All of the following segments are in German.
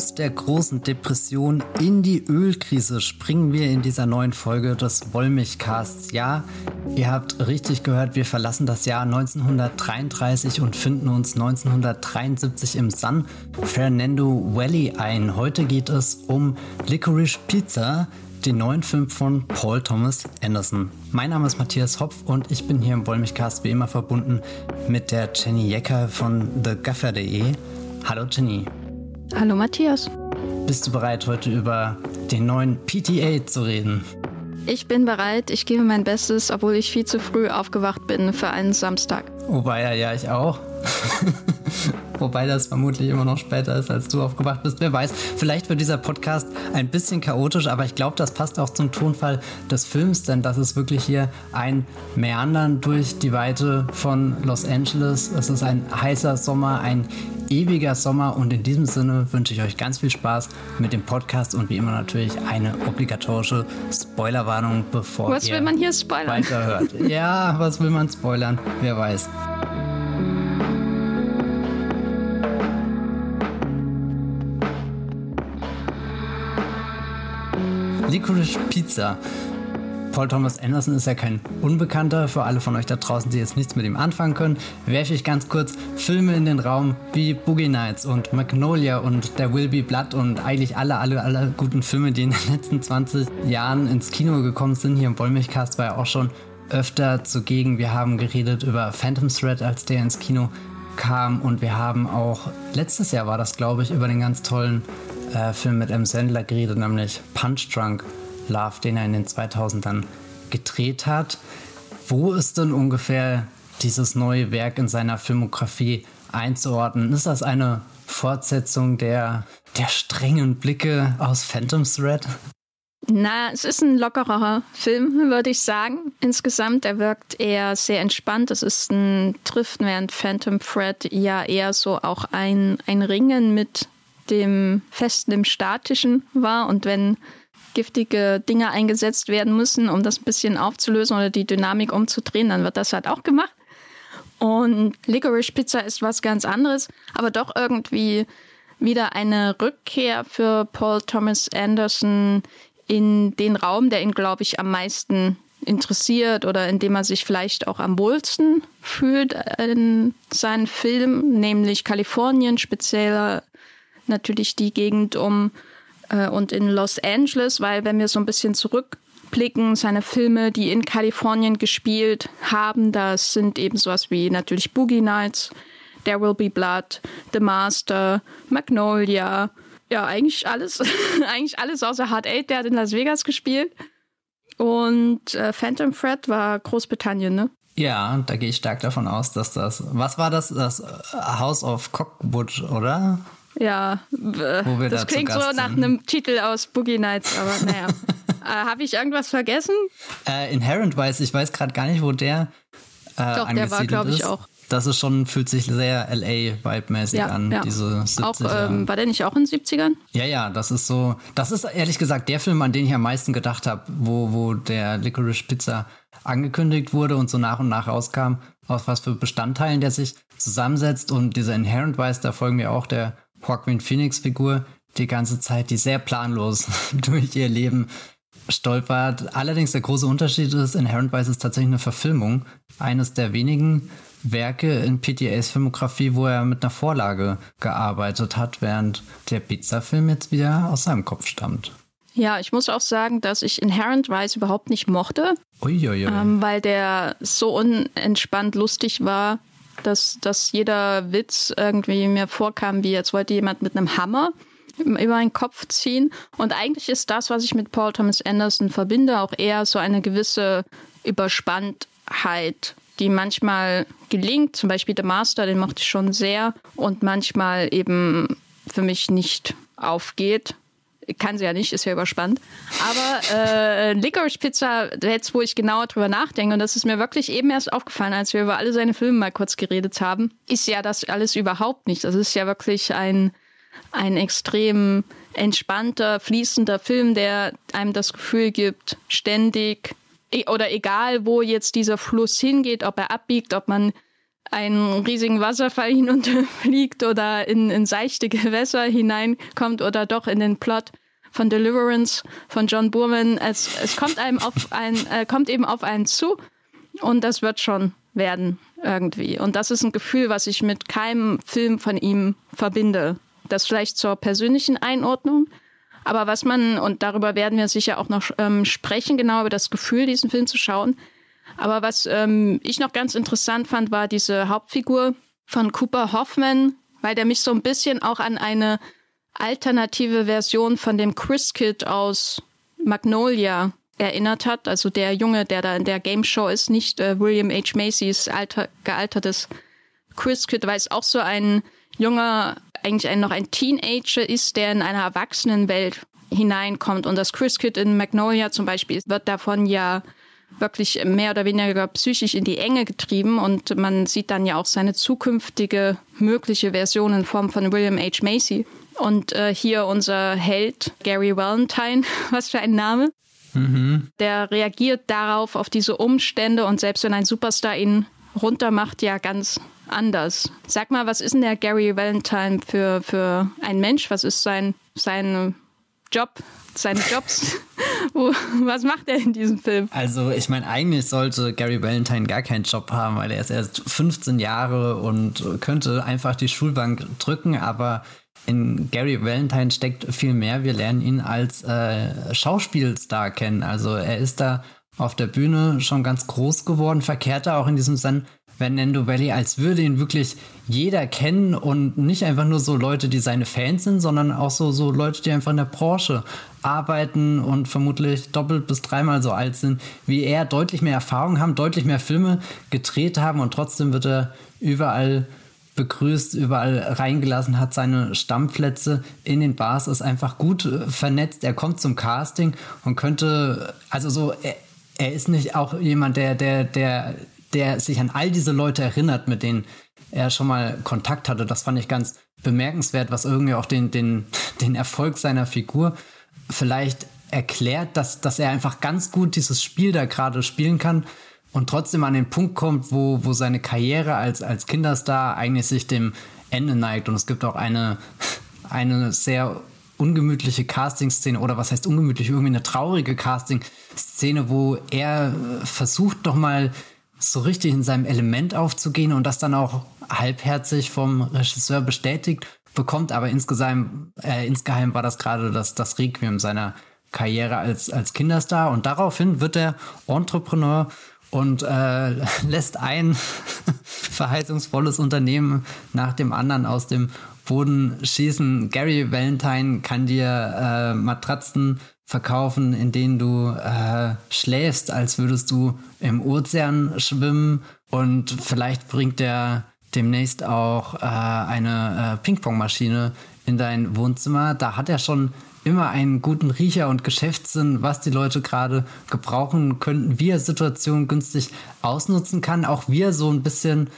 Aus der großen Depression in die Ölkrise springen wir in dieser neuen Folge des Wollmilchcasts. Ja, ihr habt richtig gehört, wir verlassen das Jahr 1933 und finden uns 1973 im San Fernando Valley ein. Heute geht es um Licorice Pizza, den neuen Film von Paul Thomas Anderson. Mein Name ist Matthias Hopf und ich bin hier im Wollmilchcast wie immer verbunden mit der Jenny Jecker von thegaffer.de. Hallo Jenny. Hallo Matthias. Bist du bereit, heute über den neuen PTA zu reden? Ich bin bereit. Ich gebe mein Bestes, obwohl ich viel zu früh aufgewacht bin für einen Samstag. Wobei, ja, ja, ich auch. Wobei das vermutlich immer noch später ist, als du aufgewacht bist. Wer weiß, vielleicht wird dieser Podcast ein bisschen chaotisch, aber ich glaube, das passt auch zum Tonfall des Films, denn das ist wirklich hier ein Meandern durch die Weite von Los Angeles. Es ist ein heißer Sommer, ein ewiger Sommer und in diesem Sinne wünsche ich euch ganz viel Spaß mit dem Podcast und wie immer natürlich eine obligatorische Spoilerwarnung, bevor was ihr will man hier spoilern? weiterhört. Ja, was will man spoilern? Wer weiß. Licorice Pizza. Paul Thomas Anderson ist ja kein Unbekannter. Für alle von euch da draußen, die jetzt nichts mit ihm anfangen können, werfe ich ganz kurz Filme in den Raum wie Boogie Nights und Magnolia und There Will Be Blood und eigentlich alle, alle, alle guten Filme, die in den letzten 20 Jahren ins Kino gekommen sind. Hier im Wollmilchcast war er auch schon öfter zugegen. Wir haben geredet über Phantom Thread, als der ins Kino kam und wir haben auch letztes Jahr war das, glaube ich, über den ganz tollen äh, Film mit M. Sandler geredet, nämlich Punch Drunk Love, den er in den 2000ern gedreht hat. Wo ist denn ungefähr dieses neue Werk in seiner Filmografie einzuordnen? Ist das eine Fortsetzung der, der strengen Blicke aus Phantom Thread? Na, es ist ein lockerer Film, würde ich sagen. Insgesamt, er wirkt eher sehr entspannt. Es ist ein Driften, während Phantom Thread ja eher so auch ein, ein Ringen mit dem Festen, dem Statischen war. Und wenn giftige Dinge eingesetzt werden müssen, um das ein bisschen aufzulösen oder die Dynamik umzudrehen, dann wird das halt auch gemacht. Und Licorice Pizza ist was ganz anderes, aber doch irgendwie wieder eine Rückkehr für Paul Thomas Anderson in den Raum, der ihn, glaube ich, am meisten interessiert oder in dem er sich vielleicht auch am wohlsten fühlt in seinen Film, nämlich Kalifornien, speziell natürlich die Gegend um und in Los Angeles, weil wenn wir so ein bisschen zurückblicken, seine Filme, die in Kalifornien gespielt haben, das sind eben sowas wie natürlich Boogie Nights, There Will Be Blood, The Master, Magnolia, ja, eigentlich alles, eigentlich alles außer Hard Eight, der hat in Las Vegas gespielt. Und äh, Phantom Thread war Großbritannien, ne? Ja, da gehe ich stark davon aus, dass das. Was war das? Das House of Cockwood, oder? Ja, das klingt so nach sind. einem Titel aus Boogie Nights, aber naja. äh, Habe ich irgendwas vergessen? Äh, Inherent weiß, ich weiß gerade gar nicht, wo der. Äh, Doch, der war, glaube ich, auch. Das ist schon, fühlt sich sehr LA-Vibe-mäßig ja, an, ja. diese 70er. Auch, ähm, war der nicht auch in den 70ern? Ja, ja, das ist so. Das ist ehrlich gesagt der Film, an den ich am meisten gedacht habe, wo, wo der Licorice Pizza angekündigt wurde und so nach und nach rauskam, aus was für Bestandteilen der sich zusammensetzt. Und dieser Inherent Vice, da folgen mir auch der Joaquin Phoenix-Figur die ganze Zeit, die sehr planlos durch ihr Leben stolpert. Allerdings der große Unterschied ist, Inherent Vice ist tatsächlich eine Verfilmung. Eines der wenigen Werke in PTAs Filmografie, wo er mit einer Vorlage gearbeitet hat, während der Pizza-Film jetzt wieder aus seinem Kopf stammt. Ja, ich muss auch sagen, dass ich Inherent Vice überhaupt nicht mochte. Ähm, weil der so unentspannt lustig war, dass, dass jeder Witz irgendwie mir vorkam, wie jetzt wollte jemand mit einem Hammer über einen Kopf ziehen. Und eigentlich ist das, was ich mit Paul Thomas Anderson verbinde, auch eher so eine gewisse Überspanntheit, die manchmal gelingt. Zum Beispiel The Master, den mochte ich schon sehr. Und manchmal eben für mich nicht aufgeht kann sie ja nicht, ist ja überspannt. Aber äh, Licorice Pizza, jetzt wo ich genauer drüber nachdenke, und das ist mir wirklich eben erst aufgefallen, als wir über alle seine Filme mal kurz geredet haben, ist ja das alles überhaupt nicht. Das ist ja wirklich ein, ein extrem entspannter, fließender Film, der einem das Gefühl gibt, ständig e, oder egal, wo jetzt dieser Fluss hingeht, ob er abbiegt, ob man einen riesigen Wasserfall hinunterfliegt oder in, in seichte Gewässer hineinkommt oder doch in den Plot von Deliverance von John Boorman. Es, es kommt einem auf ein, äh, kommt eben auf einen zu und das wird schon werden irgendwie. Und das ist ein Gefühl, was ich mit keinem Film von ihm verbinde. Das vielleicht zur persönlichen Einordnung. Aber was man, und darüber werden wir sicher auch noch ähm, sprechen, genau über das Gefühl, diesen Film zu schauen. Aber was ähm, ich noch ganz interessant fand, war diese Hauptfigur von Cooper Hoffman, weil der mich so ein bisschen auch an eine alternative Version von dem Chris Kid aus Magnolia erinnert hat. Also der Junge, der da in der Game Show ist, nicht äh, William H. Macys alter, gealtertes Chris Kid, weil es auch so ein junger, eigentlich ein, noch ein Teenager ist, der in einer Erwachsenenwelt hineinkommt. Und das Chris Kid in Magnolia zum Beispiel wird davon ja wirklich mehr oder weniger psychisch in die Enge getrieben und man sieht dann ja auch seine zukünftige mögliche Version in Form von William H. Macy. Und äh, hier unser Held Gary Valentine, was für ein Name. Mhm. Der reagiert darauf, auf diese Umstände und selbst wenn ein Superstar ihn runtermacht, ja ganz anders. Sag mal, was ist denn der Gary Valentine für, für ein Mensch? Was ist sein, sein Job, seine Jobs? Was macht er in diesem Film? Also, ich meine, eigentlich sollte Gary Valentine gar keinen Job haben, weil er ist erst 15 Jahre und könnte einfach die Schulbank drücken, aber in Gary Valentine steckt viel mehr. Wir lernen ihn als äh, Schauspielstar kennen. Also er ist da auf der Bühne schon ganz groß geworden, verkehrt er auch in diesem San Fernando Valley, als würde ihn wirklich jeder kennen und nicht einfach nur so Leute, die seine Fans sind, sondern auch so, so Leute, die einfach in der Branche arbeiten und vermutlich doppelt bis dreimal so alt sind wie er, deutlich mehr Erfahrung haben, deutlich mehr Filme gedreht haben und trotzdem wird er überall begrüßt, überall reingelassen, hat seine Stammplätze in den Bars, ist einfach gut äh, vernetzt. Er kommt zum Casting und könnte, also so, er, er ist nicht auch jemand, der, der, der, der sich an all diese Leute erinnert, mit denen er schon mal Kontakt hatte. Das fand ich ganz bemerkenswert, was irgendwie auch den, den, den Erfolg seiner Figur vielleicht erklärt, dass, dass er einfach ganz gut dieses Spiel da gerade spielen kann und trotzdem an den Punkt kommt, wo, wo seine Karriere als, als Kinderstar eigentlich sich dem Ende neigt. Und es gibt auch eine, eine sehr ungemütliche Casting-Szene oder was heißt ungemütlich, irgendwie eine traurige Casting-Szene, wo er versucht doch mal so richtig in seinem Element aufzugehen und das dann auch halbherzig vom Regisseur bestätigt bekommt. Aber insgeheim, äh, insgeheim war das gerade das, das Requiem seiner Karriere als, als Kinderstar und daraufhin wird er Entrepreneur und äh, lässt ein verheißungsvolles Unternehmen nach dem anderen aus dem Boden schießen. Gary Valentine kann dir äh, Matratzen verkaufen, in denen du äh, schläfst, als würdest du im Ozean schwimmen. Und vielleicht bringt er demnächst auch äh, eine äh, Ping-Pong-Maschine in dein Wohnzimmer. Da hat er schon immer einen guten Riecher und Geschäftssinn, was die Leute gerade gebrauchen könnten, wie er Situationen günstig ausnutzen kann, auch wie er so ein bisschen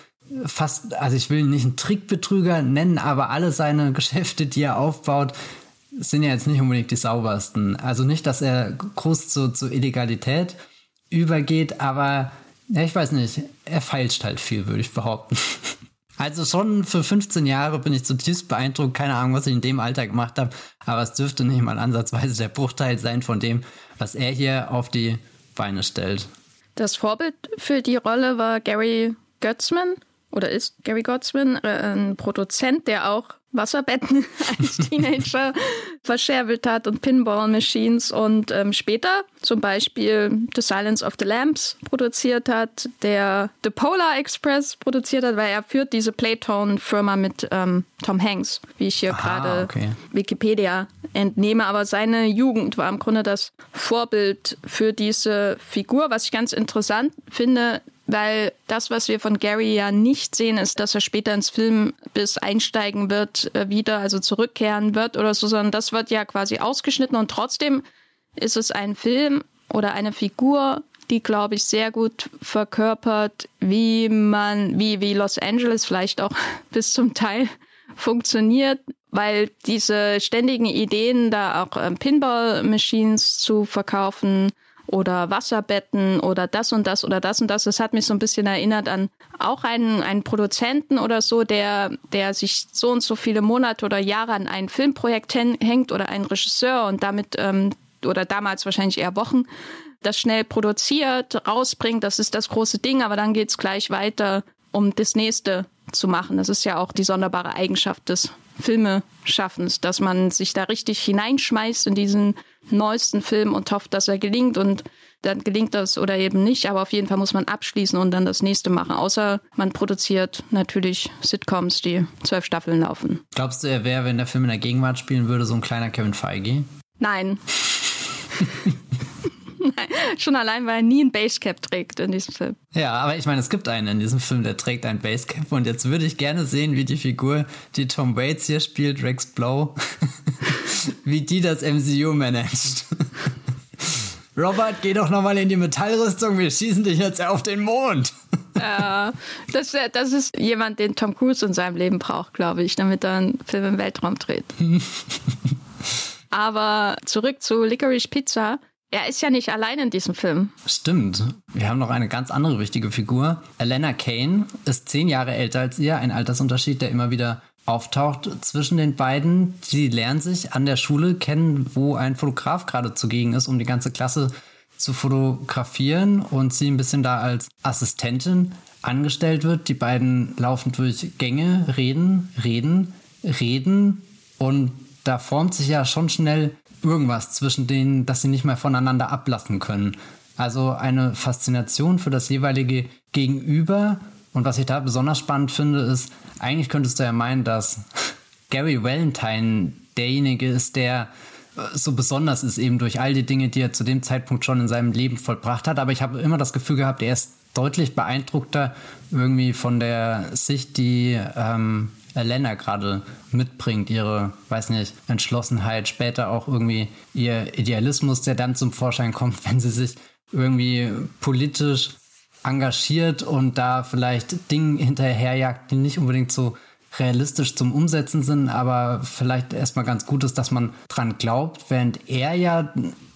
fast, also ich will ihn nicht einen Trickbetrüger nennen, aber alle seine Geschäfte, die er aufbaut, sind ja jetzt nicht unbedingt die saubersten. Also nicht, dass er groß zu, zu Illegalität übergeht, aber ja, ich weiß nicht, er feilscht halt viel, würde ich behaupten. Also schon für 15 Jahre bin ich zutiefst beeindruckt. Keine Ahnung, was ich in dem Alter gemacht habe, aber es dürfte nicht mal ansatzweise der Bruchteil sein von dem, was er hier auf die Beine stellt. Das Vorbild für die Rolle war Gary Götzman oder ist Gary Götzman, äh, ein Produzent, der auch Wasserbetten als Teenager verscherbelt hat und Pinball-Machines und ähm, später zum Beispiel The Silence of the Lambs produziert hat, der The Polar Express produziert hat, weil er führt diese Playtone-Firma mit ähm, Tom Hanks, wie ich hier gerade okay. Wikipedia entnehme. Aber seine Jugend war im Grunde das Vorbild für diese Figur, was ich ganz interessant finde, weil das, was wir von Gary ja nicht sehen, ist, dass er später ins Film bis einsteigen wird, äh, wieder, also zurückkehren wird oder so, sondern das wird ja quasi ausgeschnitten und trotzdem ist es ein Film oder eine Figur, die, glaube ich, sehr gut verkörpert, wie man, wie, wie Los Angeles vielleicht auch bis zum Teil funktioniert, weil diese ständigen Ideen, da auch ähm, Pinball-Machines zu verkaufen, oder Wasserbetten oder das und das oder das und das. Das hat mich so ein bisschen erinnert an auch einen, einen Produzenten oder so, der, der sich so und so viele Monate oder Jahre an ein Filmprojekt hängt oder einen Regisseur und damit ähm, oder damals wahrscheinlich eher Wochen das schnell produziert, rausbringt, das ist das große Ding, aber dann geht es gleich weiter, um das nächste zu machen. Das ist ja auch die sonderbare Eigenschaft des Filmeschaffens, dass man sich da richtig hineinschmeißt in diesen neuesten Film und hofft, dass er gelingt und dann gelingt das oder eben nicht, aber auf jeden Fall muss man abschließen und dann das nächste machen. Außer man produziert natürlich Sitcoms, die zwölf Staffeln laufen. Glaubst du, er wäre, wenn der Film in der Gegenwart spielen würde, so ein kleiner Kevin Feige? Nein. Schon allein, weil er nie ein Basecap trägt in diesem Film. Ja, aber ich meine, es gibt einen in diesem Film, der trägt ein Basecap. Und jetzt würde ich gerne sehen, wie die Figur, die Tom Waits hier spielt, Rex Blow, wie die das MCU managt. Robert, geh doch nochmal in die Metallrüstung, wir schießen dich jetzt auf den Mond. Ja, das, das ist jemand, den Tom Cruise in seinem Leben braucht, glaube ich, damit er einen Film im Weltraum dreht. Aber zurück zu Licorice Pizza. Er ist ja nicht allein in diesem Film. Stimmt. Wir haben noch eine ganz andere wichtige Figur. Elena Kane ist zehn Jahre älter als ihr, ein Altersunterschied, der immer wieder auftaucht zwischen den beiden. Sie lernen sich an der Schule kennen, wo ein Fotograf gerade zugegen ist, um die ganze Klasse zu fotografieren und sie ein bisschen da als Assistentin angestellt wird. Die beiden laufen durch Gänge, reden, reden, reden und da formt sich ja schon schnell irgendwas zwischen denen, dass sie nicht mehr voneinander ablassen können. Also eine Faszination für das jeweilige Gegenüber. Und was ich da besonders spannend finde, ist, eigentlich könntest du ja meinen, dass Gary Valentine derjenige ist, der äh, so besonders ist, eben durch all die Dinge, die er zu dem Zeitpunkt schon in seinem Leben vollbracht hat. Aber ich habe immer das Gefühl gehabt, er ist deutlich beeindruckter irgendwie von der Sicht, die ähm, Elena gerade mitbringt, ihre, weiß nicht, Entschlossenheit, später auch irgendwie ihr Idealismus, der dann zum Vorschein kommt, wenn sie sich irgendwie politisch engagiert und da vielleicht Dinge hinterherjagt, die nicht unbedingt so realistisch zum Umsetzen sind, aber vielleicht erstmal ganz gut ist, dass man dran glaubt, während er ja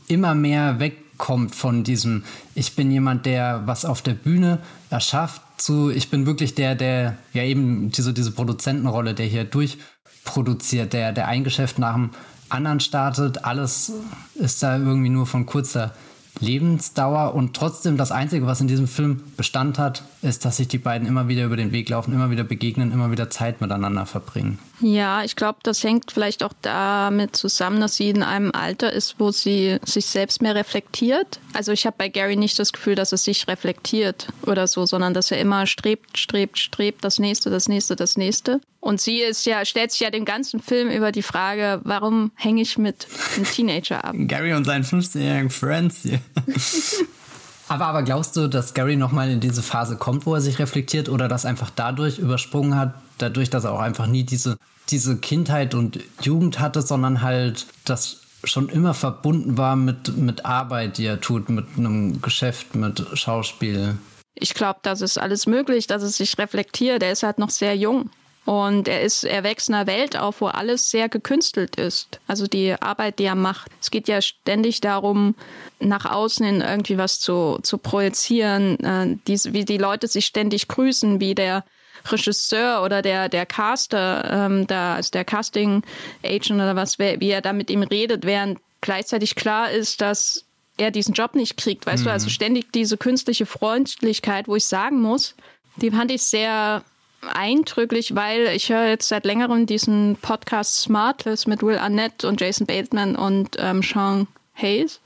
immer mehr wegkommt von diesem, ich bin jemand, der was auf der Bühne erschafft, zu, ich bin wirklich der, der ja eben diese, diese Produzentenrolle, der hier durchproduziert, der, der ein Geschäft nach dem anderen startet. Alles ist da irgendwie nur von kurzer Lebensdauer und trotzdem das Einzige, was in diesem Film Bestand hat, ist, dass sich die beiden immer wieder über den Weg laufen, immer wieder begegnen, immer wieder Zeit miteinander verbringen. Ja, ich glaube, das hängt vielleicht auch damit zusammen, dass sie in einem Alter ist, wo sie sich selbst mehr reflektiert. Also ich habe bei Gary nicht das Gefühl, dass er sich reflektiert oder so, sondern dass er immer strebt, strebt, strebt, das nächste, das nächste, das nächste. Und sie ist ja, stellt sich ja den ganzen Film über die Frage, warum hänge ich mit einem Teenager ab? Gary und seinen 15-jährigen Friends hier. aber, aber glaubst du, dass Gary nochmal in diese Phase kommt, wo er sich reflektiert oder das einfach dadurch übersprungen hat, dadurch, dass er auch einfach nie diese, diese Kindheit und Jugend hatte, sondern halt das schon immer verbunden war mit, mit Arbeit, die er tut, mit einem Geschäft, mit Schauspiel. Ich glaube, das ist alles möglich, dass es sich reflektiert. Er ist halt noch sehr jung. Und er ist, er wächst in einer Welt auf, wo alles sehr gekünstelt ist. Also die Arbeit, die er macht. Es geht ja ständig darum, nach außen hin irgendwie was zu, zu projizieren, äh, die, wie die Leute sich ständig grüßen, wie der Regisseur oder der, der Caster, ähm, da, also der Casting Agent oder was, wie er da mit ihm redet, während gleichzeitig klar ist, dass er diesen Job nicht kriegt. Weißt mhm. du, also ständig diese künstliche Freundlichkeit, wo ich sagen muss, die fand ich sehr eindrücklich, weil ich höre jetzt seit längerem diesen Podcast Smartless mit Will Arnett und Jason Bateman und ähm, Sean Hayes.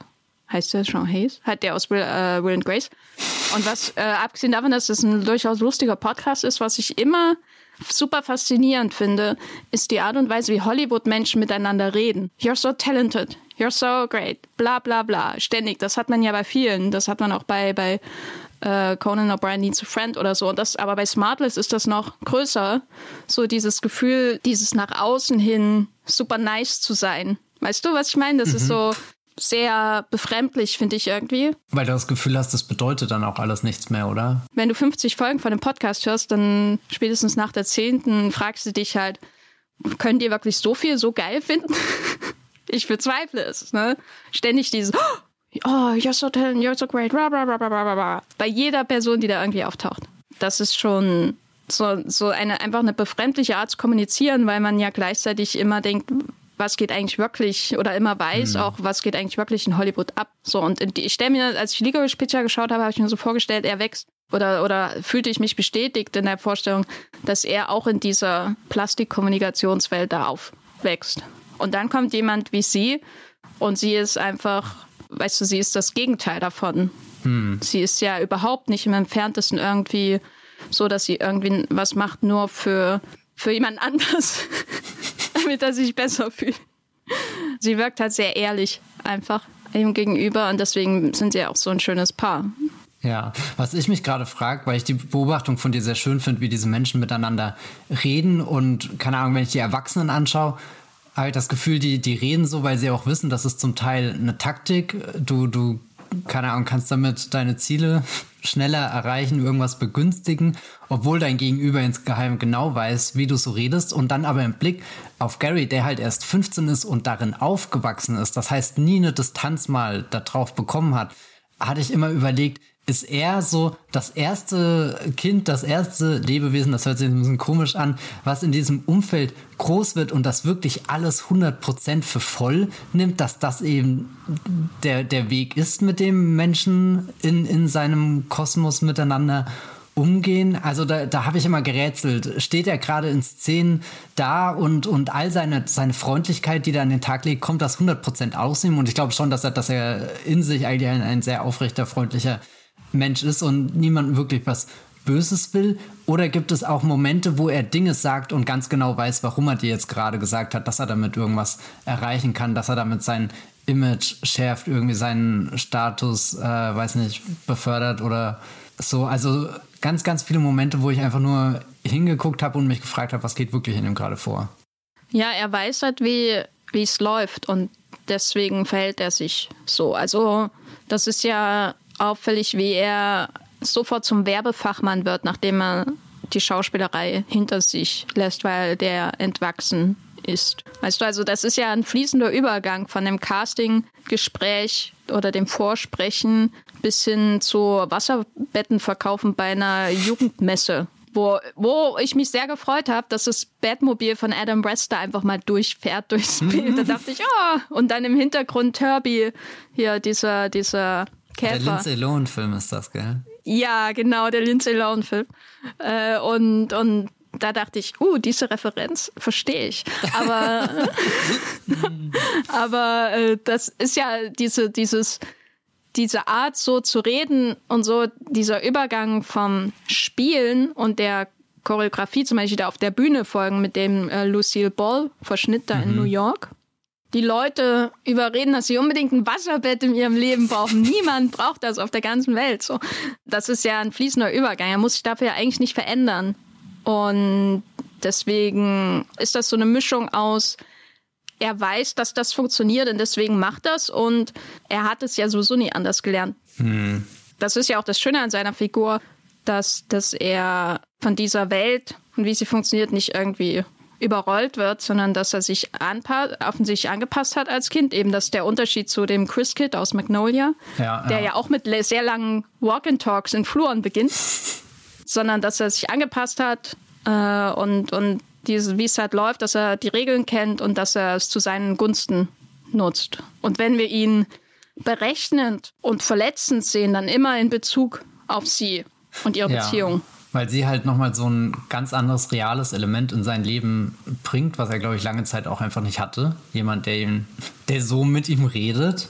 Heißt der Sean Hayes? Halt der aus Will, äh, Will and Grace. Und was, äh, abgesehen davon, dass es ein durchaus lustiger Podcast ist, was ich immer super faszinierend finde, ist die Art und Weise, wie Hollywood-Menschen miteinander reden. You're so talented. You're so great. Bla bla bla. Ständig. Das hat man ja bei vielen. Das hat man auch bei, bei äh, Conan O'Brien Needs a Friend oder so. Und das, aber bei Smartless ist das noch größer. So dieses Gefühl, dieses nach außen hin super nice zu sein. Weißt du, was ich meine? Das mhm. ist so sehr befremdlich, finde ich irgendwie. Weil du das Gefühl hast, das bedeutet dann auch alles nichts mehr, oder? Wenn du 50 Folgen von einem Podcast hörst, dann spätestens nach der zehnten fragst du dich halt, könnt ihr wirklich so viel so geil finden? ich bezweifle es. Ne? Ständig dieses, oh, oh, you're so talented, you're so great, blah, blah, blah, blah, blah, blah. bei jeder Person, die da irgendwie auftaucht. Das ist schon so, so eine einfach eine befremdliche Art zu kommunizieren, weil man ja gleichzeitig immer denkt, was geht eigentlich wirklich oder immer weiß mhm. auch, was geht eigentlich wirklich in Hollywood ab. So und ich stelle mir, als ich Licorice Picture geschaut habe, habe ich mir so vorgestellt, er wächst oder, oder fühlte ich mich bestätigt in der Vorstellung, dass er auch in dieser Plastikkommunikationswelt da aufwächst. Und dann kommt jemand wie sie und sie ist einfach, weißt du, sie ist das Gegenteil davon. Hm. Sie ist ja überhaupt nicht im entferntesten irgendwie so, dass sie irgendwie was macht nur für, für jemand anders, damit er sich besser fühlt. Sie wirkt halt sehr ehrlich einfach ihm gegenüber und deswegen sind sie auch so ein schönes Paar. Ja, was ich mich gerade frage, weil ich die Beobachtung von dir sehr schön finde, wie diese Menschen miteinander reden und keine Ahnung, wenn ich die Erwachsenen anschaue, ich das Gefühl, die, die reden so, weil sie auch wissen, das ist zum Teil eine Taktik. Du, du, keine Ahnung, kannst damit deine Ziele schneller erreichen, irgendwas begünstigen, obwohl dein Gegenüber insgeheim genau weiß, wie du so redest und dann aber im Blick auf Gary, der halt erst 15 ist und darin aufgewachsen ist, das heißt nie eine Distanz mal darauf bekommen hat, hatte ich immer überlegt, ist er so das erste Kind, das erste Lebewesen, das hört sich ein bisschen komisch an, was in diesem Umfeld groß wird und das wirklich alles 100% für voll nimmt, dass das eben der, der Weg ist, mit dem Menschen in, in seinem Kosmos miteinander umgehen? Also da, da habe ich immer gerätselt. Steht er gerade in Szenen da und, und all seine, seine Freundlichkeit, die er an den Tag legt, kommt das 100% aus ihm? Und ich glaube schon, dass er, dass er in sich eigentlich ein, ein sehr aufrechter, freundlicher Mensch ist und niemandem wirklich was Böses will? Oder gibt es auch Momente, wo er Dinge sagt und ganz genau weiß, warum er dir jetzt gerade gesagt hat, dass er damit irgendwas erreichen kann, dass er damit sein Image schärft, irgendwie seinen Status, äh, weiß nicht, befördert oder so? Also ganz, ganz viele Momente, wo ich einfach nur hingeguckt habe und mich gefragt habe, was geht wirklich in ihm gerade vor. Ja, er weiß halt, wie es läuft und deswegen verhält er sich so. Also das ist ja auffällig, wie er sofort zum Werbefachmann wird, nachdem er die Schauspielerei hinter sich lässt, weil der entwachsen ist. Weißt du, also das ist ja ein fließender Übergang von dem Casting-Gespräch oder dem Vorsprechen bis hin zu Wasserbettenverkaufen bei einer Jugendmesse. Wo, wo ich mich sehr gefreut habe, dass das Batmobil von Adam Wester einfach mal durchfährt durchs Bild. da dachte ich, oh, und dann im Hintergrund Herbie, hier dieser, dieser Käfer. Der Lindsay Lohan-Film ist das, gell? Ja, genau, der Lindsay Lohan-Film. Äh, und, und da dachte ich, uh, diese Referenz verstehe ich. Aber, aber äh, das ist ja diese, dieses, diese Art, so zu reden und so dieser Übergang vom Spielen und der Choreografie zum Beispiel da auf der Bühne folgen mit dem äh, Lucille Ball Verschnitt da mhm. in New York die Leute überreden, dass sie unbedingt ein Wasserbett in ihrem Leben brauchen. Niemand braucht das auf der ganzen Welt. So, das ist ja ein fließender Übergang. Er muss sich dafür ja eigentlich nicht verändern. Und deswegen ist das so eine Mischung aus, er weiß, dass das funktioniert und deswegen macht das und er hat es ja sowieso nie anders gelernt. Hm. Das ist ja auch das Schöne an seiner Figur, dass, dass er von dieser Welt und wie sie funktioniert nicht irgendwie überrollt wird, sondern dass er sich offensichtlich angepasst hat als Kind. Eben das ist der Unterschied zu dem Chris Kid aus Magnolia, ja, der ja. ja auch mit sehr langen Walk-and-Talks in Fluren beginnt, sondern dass er sich angepasst hat äh, und, und diese, wie es halt läuft, dass er die Regeln kennt und dass er es zu seinen Gunsten nutzt. Und wenn wir ihn berechnend und verletzend sehen, dann immer in Bezug auf sie und ihre ja. Beziehung. Weil sie halt nochmal so ein ganz anderes reales Element in sein Leben bringt, was er, glaube ich, lange Zeit auch einfach nicht hatte. Jemand, der ihn, der so mit ihm redet.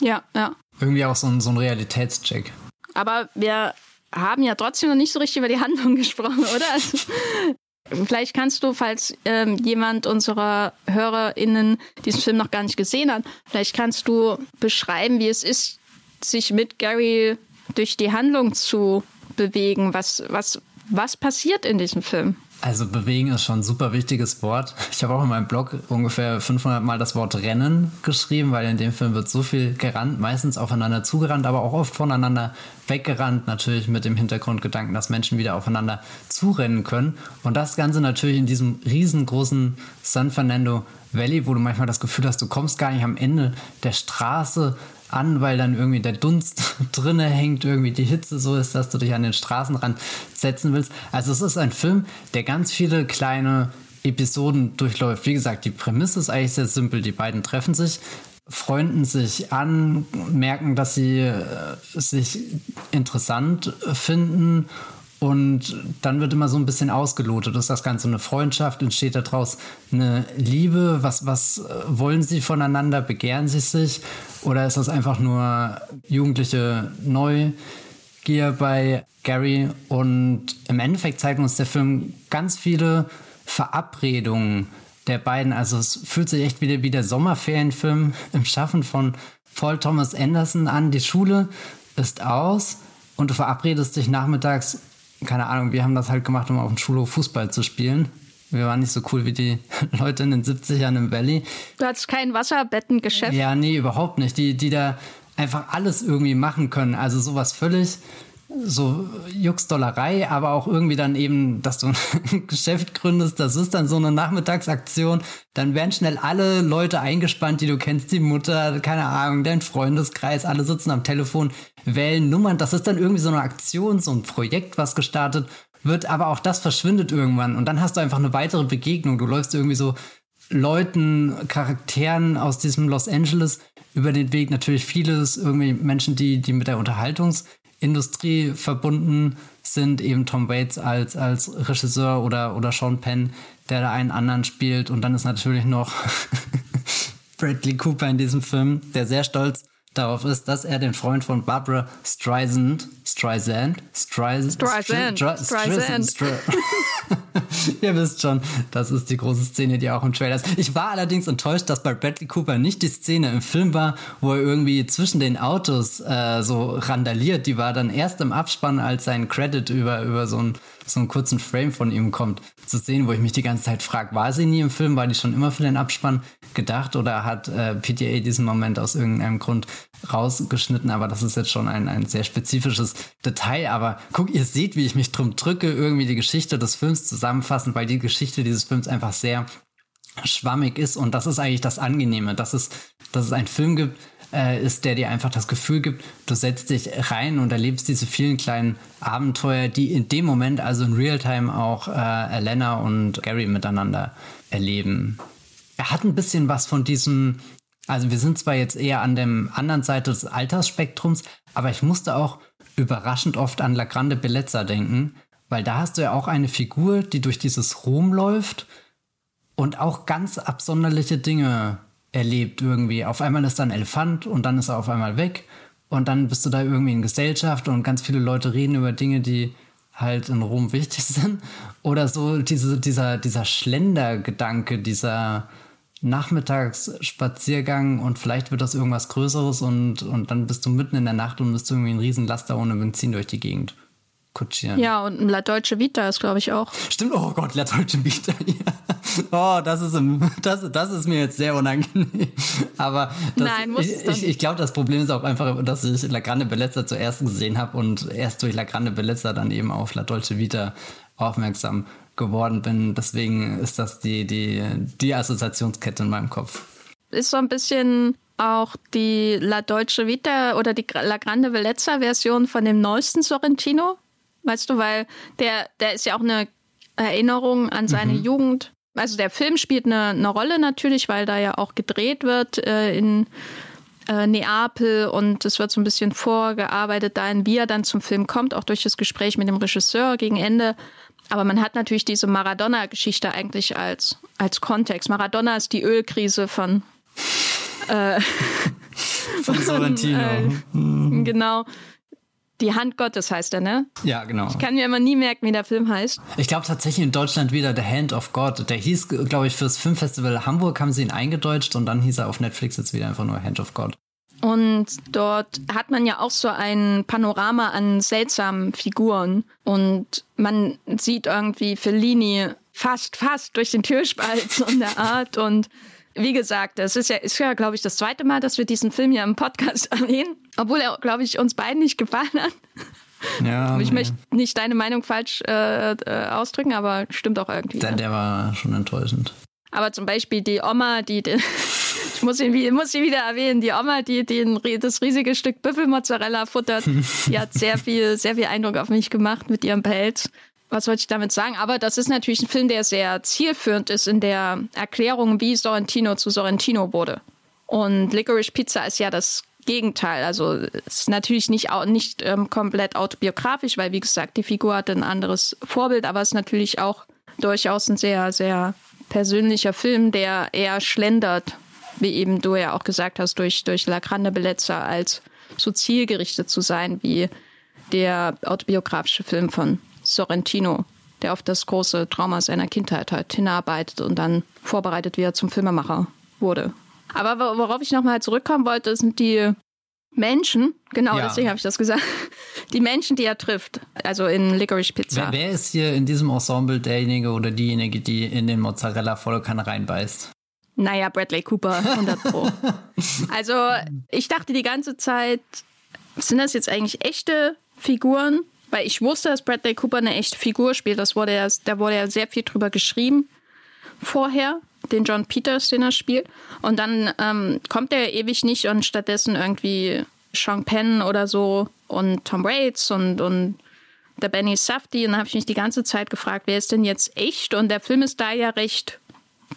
Ja, ja. Irgendwie auch so ein, so ein Realitätscheck. Aber wir haben ja trotzdem noch nicht so richtig über die Handlung gesprochen, oder? Also, vielleicht kannst du, falls ähm, jemand unserer HörerInnen diesen Film noch gar nicht gesehen hat, vielleicht kannst du beschreiben, wie es ist, sich mit Gary durch die Handlung zu bewegen? Was, was, was passiert in diesem Film? Also bewegen ist schon ein super wichtiges Wort. Ich habe auch in meinem Blog ungefähr 500 Mal das Wort Rennen geschrieben, weil in dem Film wird so viel gerannt, meistens aufeinander zugerannt, aber auch oft voneinander weggerannt, natürlich mit dem Hintergrundgedanken, dass Menschen wieder aufeinander zurennen können. Und das Ganze natürlich in diesem riesengroßen San Fernando Valley, wo du manchmal das Gefühl hast, du kommst gar nicht am Ende der Straße an, weil dann irgendwie der Dunst drinne hängt, irgendwie die Hitze so ist, dass du dich an den Straßenrand setzen willst. Also es ist ein Film, der ganz viele kleine Episoden durchläuft. Wie gesagt, die Prämisse ist eigentlich sehr simpel. Die beiden treffen sich, freunden sich an, merken, dass sie äh, sich interessant finden und dann wird immer so ein bisschen ausgelotet. Ist das Ganze eine Freundschaft? Entsteht daraus eine Liebe? Was, was äh, wollen sie voneinander? Begehren sie sich? Oder ist das einfach nur jugendliche Neugier bei Gary? Und im Endeffekt zeigt uns der Film ganz viele Verabredungen der beiden. Also es fühlt sich echt wieder wie der Sommerferienfilm im Schaffen von Paul Thomas Anderson an. Die Schule ist aus und du verabredest dich nachmittags keine Ahnung, wir haben das halt gemacht, um auf dem Schulhof Fußball zu spielen. Wir waren nicht so cool wie die Leute in den 70ern im Valley. Du hattest kein Wasserbettengeschäft? Ja, nee, überhaupt nicht. Die, die da einfach alles irgendwie machen können. Also sowas völlig so Juxdollerei, aber auch irgendwie dann eben, dass du ein Geschäft gründest, das ist dann so eine Nachmittagsaktion. Dann werden schnell alle Leute eingespannt, die du kennst, die Mutter, keine Ahnung, dein Freundeskreis, alle sitzen am Telefon, wählen Nummern. Das ist dann irgendwie so eine Aktion, so ein Projekt, was gestartet wird, aber auch das verschwindet irgendwann. Und dann hast du einfach eine weitere Begegnung. Du läufst irgendwie so Leuten, Charakteren aus diesem Los Angeles über den Weg. Natürlich vieles, irgendwie Menschen, die, die mit der Unterhaltungs- Industrie verbunden sind, eben Tom Waits als, als Regisseur oder, oder Sean Penn, der da einen anderen spielt. Und dann ist natürlich noch Bradley Cooper in diesem Film, der sehr stolz darauf ist, dass er den Freund von Barbara Streisand, Streisand, Streisand, Streisand, Streisand, Streisand. Ihr wisst schon, das ist die große Szene, die auch im Trailer ist. Ich war allerdings enttäuscht, dass bei Bradley Cooper nicht die Szene im Film war, wo er irgendwie zwischen den Autos äh, so randaliert. Die war dann erst im Abspann, als sein Credit über, über so, ein, so einen kurzen Frame von ihm kommt, zu sehen, wo ich mich die ganze Zeit frage, war sie nie im Film? War die schon immer für den Abspann gedacht oder hat äh, PTA diesen Moment aus irgendeinem Grund rausgeschnitten? Aber das ist jetzt schon ein, ein sehr spezifisches Detail. Aber guck, ihr seht, wie ich mich drum drücke, irgendwie die Geschichte des Films zusammenfassen, weil die Geschichte dieses Films einfach sehr schwammig ist und das ist eigentlich das Angenehme, dass es, dass es einen Film gibt, äh, ist, der dir einfach das Gefühl gibt, du setzt dich rein und erlebst diese vielen kleinen Abenteuer, die in dem Moment, also in Realtime auch äh, Elena und Gary miteinander erleben. Er hat ein bisschen was von diesem, also wir sind zwar jetzt eher an der anderen Seite des Altersspektrums, aber ich musste auch überraschend oft an La Grande Bellezza denken, weil da hast du ja auch eine Figur, die durch dieses Rom läuft und auch ganz absonderliche Dinge erlebt irgendwie. Auf einmal ist da ein Elefant und dann ist er auf einmal weg und dann bist du da irgendwie in Gesellschaft und ganz viele Leute reden über Dinge, die halt in Rom wichtig sind. Oder so diese, dieser, dieser Schlendergedanke, dieser Nachmittagsspaziergang und vielleicht wird das irgendwas Größeres und, und dann bist du mitten in der Nacht und bist irgendwie ein Riesenlaster ohne Benzin durch die Gegend kutschieren. Ja, und La Deutsche Vita ist, glaube ich, auch. Stimmt, oh Gott, La Deutsche Vita. Ja. Oh, das ist, das, das ist mir jetzt sehr unangenehm. Aber das, Nein, muss ich, ich, ich glaube, das Problem ist auch einfach, dass ich La Grande Bellezza zuerst gesehen habe und erst durch La Grande Bellezza dann eben auf La Dolce Vita aufmerksam geworden bin. Deswegen ist das die, die, die Assoziationskette in meinem Kopf. Ist so ein bisschen auch die La Dolce Vita oder die La Grande Bellezza Version von dem neuesten Sorrentino. Weißt du, weil der, der ist ja auch eine Erinnerung an seine mhm. Jugend. Also der Film spielt eine, eine Rolle natürlich, weil da ja auch gedreht wird äh, in äh, Neapel und es wird so ein bisschen vorgearbeitet dahin, wie er dann zum Film kommt, auch durch das Gespräch mit dem Regisseur gegen Ende. Aber man hat natürlich diese Maradona-Geschichte eigentlich als, als Kontext. Maradona ist die Ölkrise von, äh, von Sorrentino. Äh, mhm. Genau. Die Hand Gottes heißt er, ne? Ja, genau. Ich kann mir immer nie merken, wie der Film heißt. Ich glaube tatsächlich in Deutschland wieder The Hand of God. Der hieß, glaube ich, fürs Filmfestival Hamburg haben sie ihn eingedeutscht und dann hieß er auf Netflix jetzt wieder einfach nur Hand of God. Und dort hat man ja auch so ein Panorama an seltsamen Figuren. Und man sieht irgendwie Fellini fast, fast durch den Türspalt so in der Art. Und wie gesagt, es ist ja, ist ja, glaube ich, das zweite Mal, dass wir diesen Film hier im Podcast erwähnen, obwohl er, glaube ich, uns beiden nicht gefallen hat. Ja, ich nee. möchte nicht deine Meinung falsch äh, äh, ausdrücken, aber stimmt auch irgendwie. Der, der war schon enttäuschend. Aber zum Beispiel die Oma, die, die Ich muss ihn, muss ihn wieder erwähnen. Die Oma, die, die das riesige Stück Büffelmozzarella futtert, die hat sehr viel, sehr viel Eindruck auf mich gemacht mit ihrem Pelz. Was wollte ich damit sagen? Aber das ist natürlich ein Film, der sehr zielführend ist in der Erklärung, wie Sorrentino zu Sorrentino wurde. Und Licorice Pizza ist ja das Gegenteil. Also ist natürlich nicht, nicht ähm, komplett autobiografisch, weil wie gesagt, die Figur hat ein anderes Vorbild, aber es ist natürlich auch durchaus ein sehr, sehr persönlicher Film, der eher schlendert, wie eben du ja auch gesagt hast, durch, durch La Grande Bellezza als so zielgerichtet zu sein, wie der autobiografische Film von Sorrentino, der auf das große Trauma seiner Kindheit halt hinarbeitet und dann vorbereitet, wie er zum Filmemacher wurde. Aber worauf ich nochmal zurückkommen wollte, sind die Menschen, genau ja. deswegen habe ich das gesagt, die Menschen, die er trifft, also in Licorice Pizza. Wer, wer, ist hier in diesem Ensemble derjenige oder diejenige, die in den Mozzarella volle Kanne reinbeißt? Naja, Bradley Cooper, 100 Pro. also ich dachte die ganze Zeit, sind das jetzt eigentlich echte Figuren? Weil ich wusste, dass Bradley Cooper eine echte Figur spielt. Das wurde ja, da wurde ja sehr viel drüber geschrieben vorher den John Peters, den er spielt. Und dann ähm, kommt er ewig nicht und stattdessen irgendwie Sean Penn oder so und Tom Waits und, und der Benny Safdie. Und dann habe ich mich die ganze Zeit gefragt, wer ist denn jetzt echt? Und der Film ist da ja recht,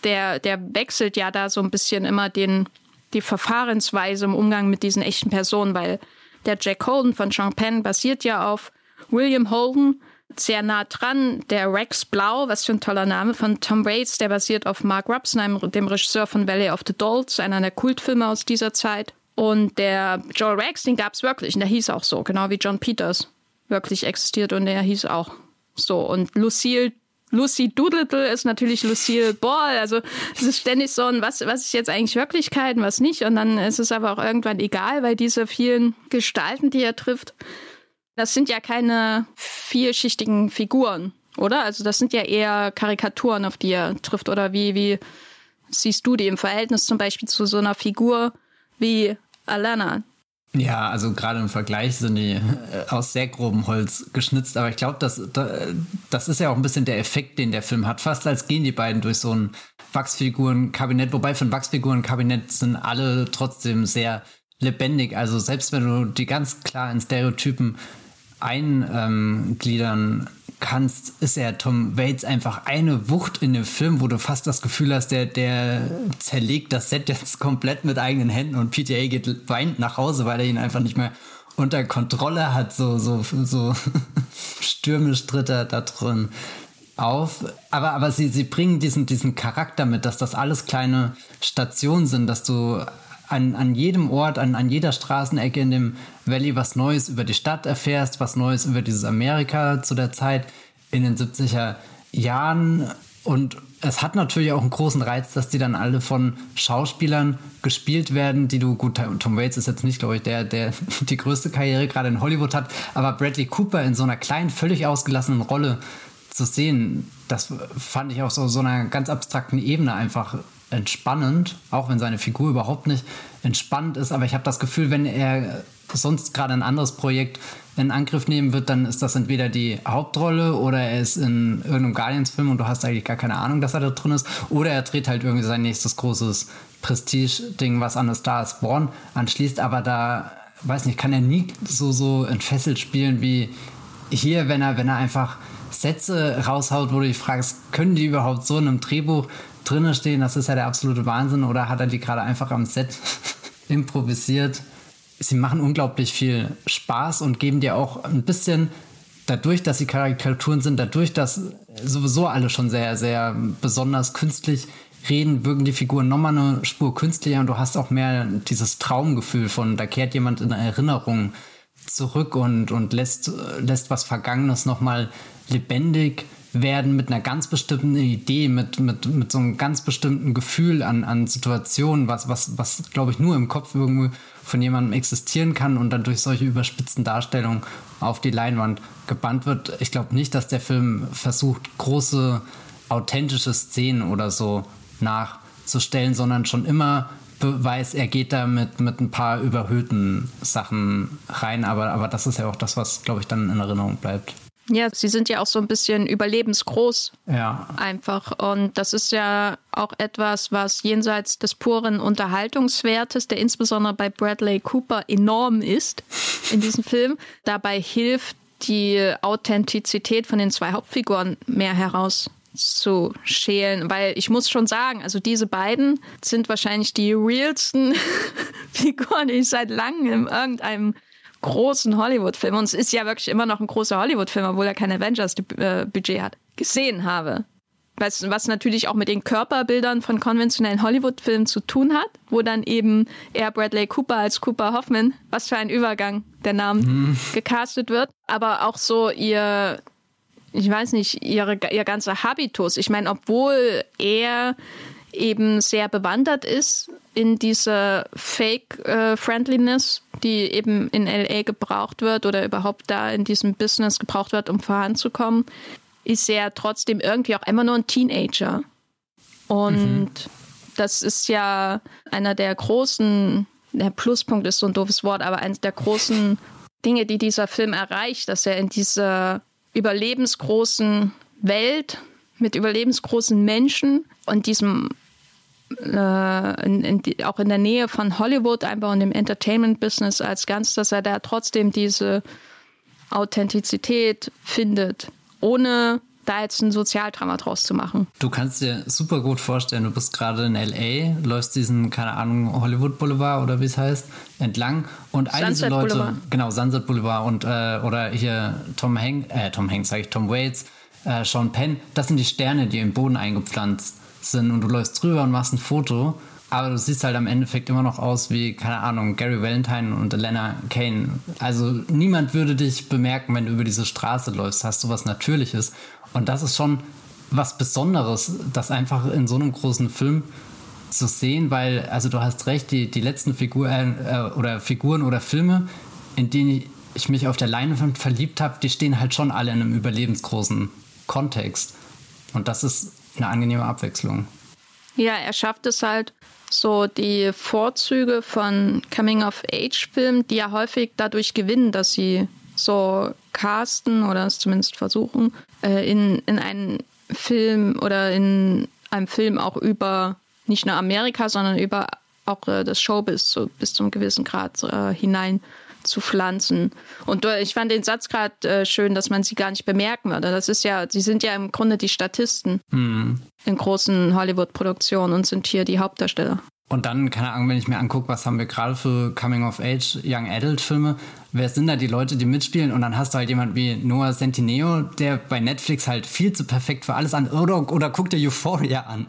der, der wechselt ja da so ein bisschen immer den, die Verfahrensweise im Umgang mit diesen echten Personen, weil der Jack Holden von Sean Penn basiert ja auf William Holden, sehr nah dran. Der Rex Blau, was für ein toller Name von Tom Waits, der basiert auf Mark Robson, dem Regisseur von Valley of the Dolls, einer der Kultfilme aus dieser Zeit. Und der Joel Rex, den gab es wirklich und der hieß auch so, genau wie John Peters wirklich existiert und der hieß auch so. Und Lucille Lucy Doodle ist natürlich Lucille Ball. Also es ist ständig so ein, was, was ist jetzt eigentlich Wirklichkeit und was nicht. Und dann ist es aber auch irgendwann egal, weil diese vielen Gestalten, die er trifft, das sind ja keine vielschichtigen Figuren, oder? Also das sind ja eher Karikaturen, auf die er trifft. Oder wie, wie siehst du die im Verhältnis zum Beispiel zu so einer Figur wie Alana? Ja, also gerade im Vergleich sind die äh, aus sehr grobem Holz geschnitzt, aber ich glaube, das, das ist ja auch ein bisschen der Effekt, den der Film hat. Fast als gehen die beiden durch so ein Wachsfigurenkabinett, wobei von Wachsfigurenkabinett sind alle trotzdem sehr lebendig. Also selbst wenn du die ganz klar in Stereotypen eingliedern kannst, ist er Tom Waits einfach eine Wucht in dem Film, wo du fast das Gefühl hast, der, der zerlegt das Set jetzt komplett mit eigenen Händen und PTA geht weint nach Hause, weil er ihn einfach nicht mehr unter Kontrolle hat. So, so, so stürmisch tritt er da drin auf. Aber, aber sie, sie bringen diesen, diesen Charakter mit, dass das alles kleine Stationen sind, dass du an, an jedem Ort, an, an jeder Straßenecke in dem Valley was Neues über die Stadt erfährst, was Neues über dieses Amerika zu der Zeit in den 70er Jahren. Und es hat natürlich auch einen großen Reiz, dass die dann alle von Schauspielern gespielt werden, die du, gut, Tom Waits ist jetzt nicht, glaube ich, der, der die größte Karriere gerade in Hollywood hat, aber Bradley Cooper in so einer kleinen, völlig ausgelassenen Rolle zu sehen, das fand ich auf so, so einer ganz abstrakten Ebene einfach entspannend, auch wenn seine Figur überhaupt nicht entspannt ist. Aber ich habe das Gefühl, wenn er sonst gerade ein anderes Projekt in Angriff nehmen wird, dann ist das entweder die Hauptrolle oder er ist in irgendeinem Guardians-Film und du hast eigentlich gar keine Ahnung, dass er da drin ist. Oder er dreht halt irgendwie sein nächstes großes Prestige-Ding, was an A Star is Born anschließt. Aber da, weiß nicht, kann er nie so, so entfesselt spielen wie hier, wenn er, wenn er einfach Sätze raushaut, wo du dich fragst, können die überhaupt so in einem Drehbuch drinnen stehen, das ist ja der absolute Wahnsinn, oder hat er die gerade einfach am Set improvisiert? Sie machen unglaublich viel Spaß und geben dir auch ein bisschen dadurch, dass sie Karikaturen sind, dadurch, dass sowieso alle schon sehr, sehr besonders künstlich reden, wirken die Figuren nochmal eine Spur künstlicher und du hast auch mehr dieses Traumgefühl von, da kehrt jemand in Erinnerung zurück und, und lässt, lässt was Vergangenes nochmal lebendig werden mit einer ganz bestimmten Idee, mit, mit, mit so einem ganz bestimmten Gefühl an, an Situationen, was, was, was glaube ich, nur im Kopf irgendwo von jemandem existieren kann und dann durch solche überspitzten Darstellungen auf die Leinwand gebannt wird. Ich glaube nicht, dass der Film versucht, große, authentische Szenen oder so nachzustellen, sondern schon immer weiß, er geht da mit, mit ein paar überhöhten Sachen rein, aber, aber das ist ja auch das, was, glaube ich, dann in Erinnerung bleibt. Ja, sie sind ja auch so ein bisschen überlebensgroß. Ja. Einfach. Und das ist ja auch etwas, was jenseits des puren Unterhaltungswertes, der insbesondere bei Bradley Cooper enorm ist in diesem Film, dabei hilft, die Authentizität von den zwei Hauptfiguren mehr herauszuschälen. Weil ich muss schon sagen, also diese beiden sind wahrscheinlich die realsten Figuren, die ich seit langem in irgendeinem großen Hollywood-Film, und es ist ja wirklich immer noch ein großer Hollywood-Film, obwohl er kein Avengers-Budget hat, gesehen habe. Was, was natürlich auch mit den Körperbildern von konventionellen Hollywood-Filmen zu tun hat, wo dann eben eher Bradley Cooper als Cooper Hoffman, was für ein Übergang der Namen, mhm. gecastet wird. Aber auch so ihr, ich weiß nicht, ihre, ihr ganzer Habitus. Ich meine, obwohl er eben sehr bewandert ist in diese Fake-Friendliness, die eben in LA gebraucht wird oder überhaupt da in diesem Business gebraucht wird, um voranzukommen, ist er trotzdem irgendwie auch immer nur ein Teenager. Und mhm. das ist ja einer der großen, der Pluspunkt ist so ein doofes Wort, aber eines der großen Dinge, die dieser Film erreicht, dass er in dieser überlebensgroßen Welt mit überlebensgroßen Menschen und diesem äh, in, in die, auch in der Nähe von Hollywood, einfach in dem Entertainment-Business als ganz, dass er da trotzdem diese Authentizität findet, ohne da jetzt ein Sozialdrama draus zu machen. Du kannst dir super gut vorstellen, du bist gerade in LA, läufst diesen, keine Ahnung, Hollywood Boulevard oder wie es heißt, entlang und all diese Leute, Boulevard. genau, Sunset Boulevard und äh, oder hier Tom Hanks, äh, Tom Hanks, sage ich, Tom Waits, äh, Sean Penn, das sind die Sterne, die im Boden eingepflanzt sind und du läufst drüber und machst ein Foto, aber du siehst halt am Endeffekt immer noch aus wie, keine Ahnung, Gary Valentine und Elena Kane. Also niemand würde dich bemerken, wenn du über diese Straße läufst, hast du was Natürliches. Und das ist schon was Besonderes, das einfach in so einem großen Film zu sehen, weil, also du hast recht, die, die letzten Figuren äh, oder Figuren oder Filme, in denen ich mich auf der Leinwand verliebt habe, die stehen halt schon alle in einem überlebensgroßen Kontext. Und das ist eine angenehme Abwechslung. Ja, er schafft es halt, so die Vorzüge von Coming-of-Age-Filmen, die ja häufig dadurch gewinnen, dass sie so casten oder es zumindest versuchen, äh, in, in einen Film oder in einem Film auch über nicht nur Amerika, sondern über auch äh, das Showbiz so bis zum gewissen Grad äh, hinein zu pflanzen. Und ich fand den Satz gerade äh, schön, dass man sie gar nicht bemerken würde. Das ist ja, sie sind ja im Grunde die Statisten mhm. in großen Hollywood-Produktionen und sind hier die Hauptdarsteller. Und dann, keine Ahnung, wenn ich mir angucke, was haben wir gerade für Coming-of-Age, Young-Adult-Filme, wer sind da die Leute, die mitspielen? Und dann hast du halt jemand wie Noah Centineo, der bei Netflix halt viel zu perfekt für alles an. Oder, oder guck dir Euphoria an.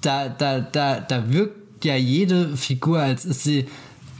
Da, da, da, da wirkt ja jede Figur, als ist sie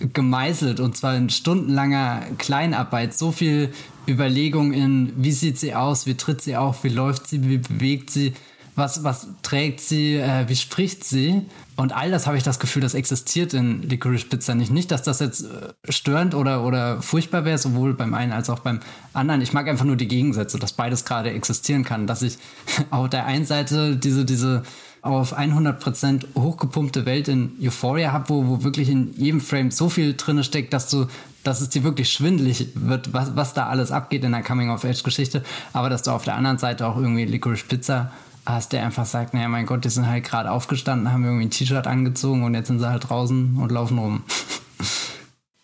gemeißelt und zwar in stundenlanger Kleinarbeit. So viel Überlegung in, wie sieht sie aus, wie tritt sie auf, wie läuft sie, wie bewegt sie, was, was trägt sie, äh, wie spricht sie. Und all das habe ich das Gefühl, das existiert in Licorice Pizza nicht. Nicht, dass das jetzt äh, störend oder, oder furchtbar wäre, sowohl beim einen als auch beim anderen. Ich mag einfach nur die Gegensätze, dass beides gerade existieren kann. Dass ich auf der einen Seite diese, diese auf 100% hochgepumpte Welt in Euphoria habe, wo, wo wirklich in jedem Frame so viel drin steckt, dass du, dass es dir wirklich schwindelig wird, was, was da alles abgeht in der Coming-of-Age-Geschichte. Aber dass du auf der anderen Seite auch irgendwie Licorice Pizza hast, der einfach sagt, naja, mein Gott, die sind halt gerade aufgestanden, haben irgendwie ein T-Shirt angezogen und jetzt sind sie halt draußen und laufen rum.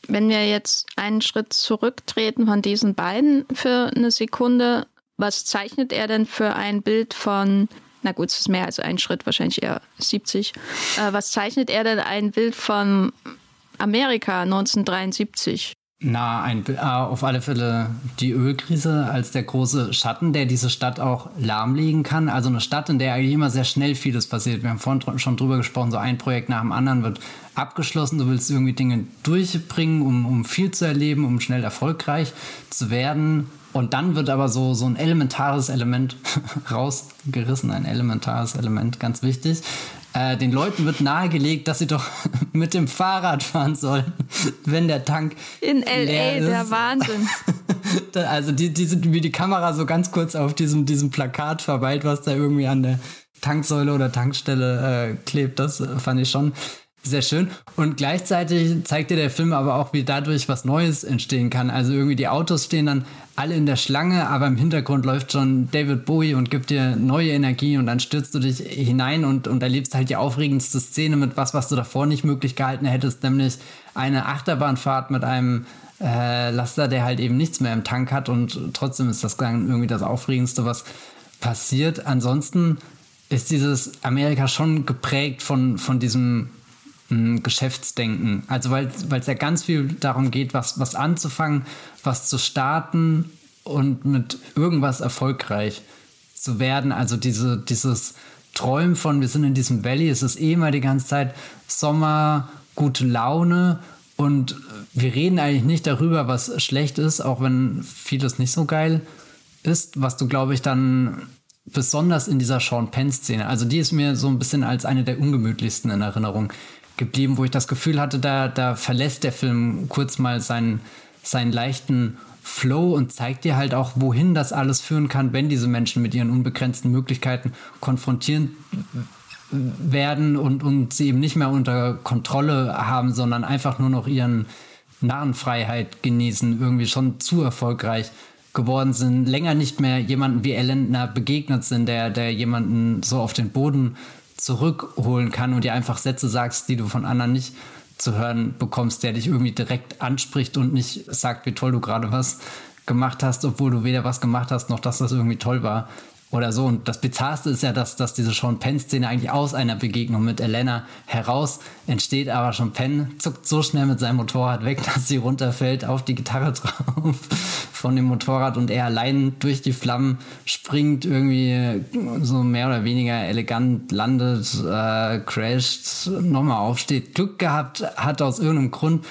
Wenn wir jetzt einen Schritt zurücktreten von diesen beiden für eine Sekunde, was zeichnet er denn für ein Bild von na gut, es ist mehr als ein Schritt, wahrscheinlich eher 70. Äh, was zeichnet er denn ein Bild von Amerika 1973? Na, ein, äh, auf alle Fälle die Ölkrise als der große Schatten, der diese Stadt auch lahmlegen kann. Also eine Stadt, in der eigentlich immer sehr schnell vieles passiert. Wir haben vorhin schon drüber gesprochen, so ein Projekt nach dem anderen wird abgeschlossen. Du willst irgendwie Dinge durchbringen, um, um viel zu erleben, um schnell erfolgreich zu werden. Und dann wird aber so, so ein elementares Element rausgerissen, ein elementares Element, ganz wichtig. Äh, den Leuten wird nahegelegt, dass sie doch mit dem Fahrrad fahren sollen, wenn der Tank. In LA, der Wahnsinn. also die, die sind wie die Kamera so ganz kurz auf diesem, diesem Plakat verweilt, was da irgendwie an der Tanksäule oder Tankstelle äh, klebt. Das fand ich schon Sehr schön. Und gleichzeitig zeigt dir der Film aber auch, wie dadurch was Neues entstehen kann. Also irgendwie die Autos stehen dann alle in der Schlange, aber im Hintergrund läuft schon David Bowie und gibt dir neue Energie und dann stürzt du dich hinein und, und erlebst halt die aufregendste Szene mit was, was du davor nicht möglich gehalten hättest, nämlich eine Achterbahnfahrt mit einem äh, Laster, der halt eben nichts mehr im Tank hat und trotzdem ist das dann irgendwie das Aufregendste, was passiert. Ansonsten ist dieses Amerika schon geprägt von, von diesem Geschäftsdenken. Also weil es ja ganz viel darum geht, was, was anzufangen, was zu starten und mit irgendwas erfolgreich zu werden. Also diese, dieses Träumen von, wir sind in diesem Valley, es ist eh mal die ganze Zeit Sommer, gute Laune und wir reden eigentlich nicht darüber, was schlecht ist, auch wenn vieles nicht so geil ist, was du, glaube ich, dann besonders in dieser Sean Penn-Szene, also die ist mir so ein bisschen als eine der ungemütlichsten in Erinnerung geblieben, wo ich das Gefühl hatte, da, da verlässt der Film kurz mal seinen, seinen leichten Flow und zeigt dir halt auch, wohin das alles führen kann, wenn diese Menschen mit ihren unbegrenzten Möglichkeiten konfrontieren werden und, und sie eben nicht mehr unter Kontrolle haben, sondern einfach nur noch ihren Narrenfreiheit genießen, irgendwie schon zu erfolgreich geworden sind, länger nicht mehr jemanden wie Elendner begegnet sind, der, der jemanden so auf den Boden zurückholen kann und dir einfach Sätze sagst, die du von anderen nicht zu hören bekommst, der dich irgendwie direkt anspricht und nicht sagt, wie toll du gerade was gemacht hast, obwohl du weder was gemacht hast, noch dass das irgendwie toll war oder so. Und das Bizarrste ist ja, dass, dass diese Sean Penn-Szene eigentlich aus einer Begegnung mit Elena heraus entsteht, aber Sean Penn zuckt so schnell mit seinem Motorrad weg, dass sie runterfällt auf die Gitarre drauf von dem Motorrad und er allein durch die Flammen springt, irgendwie so mehr oder weniger elegant landet, äh, crasht, nochmal aufsteht. Glück gehabt hat aus irgendeinem Grund.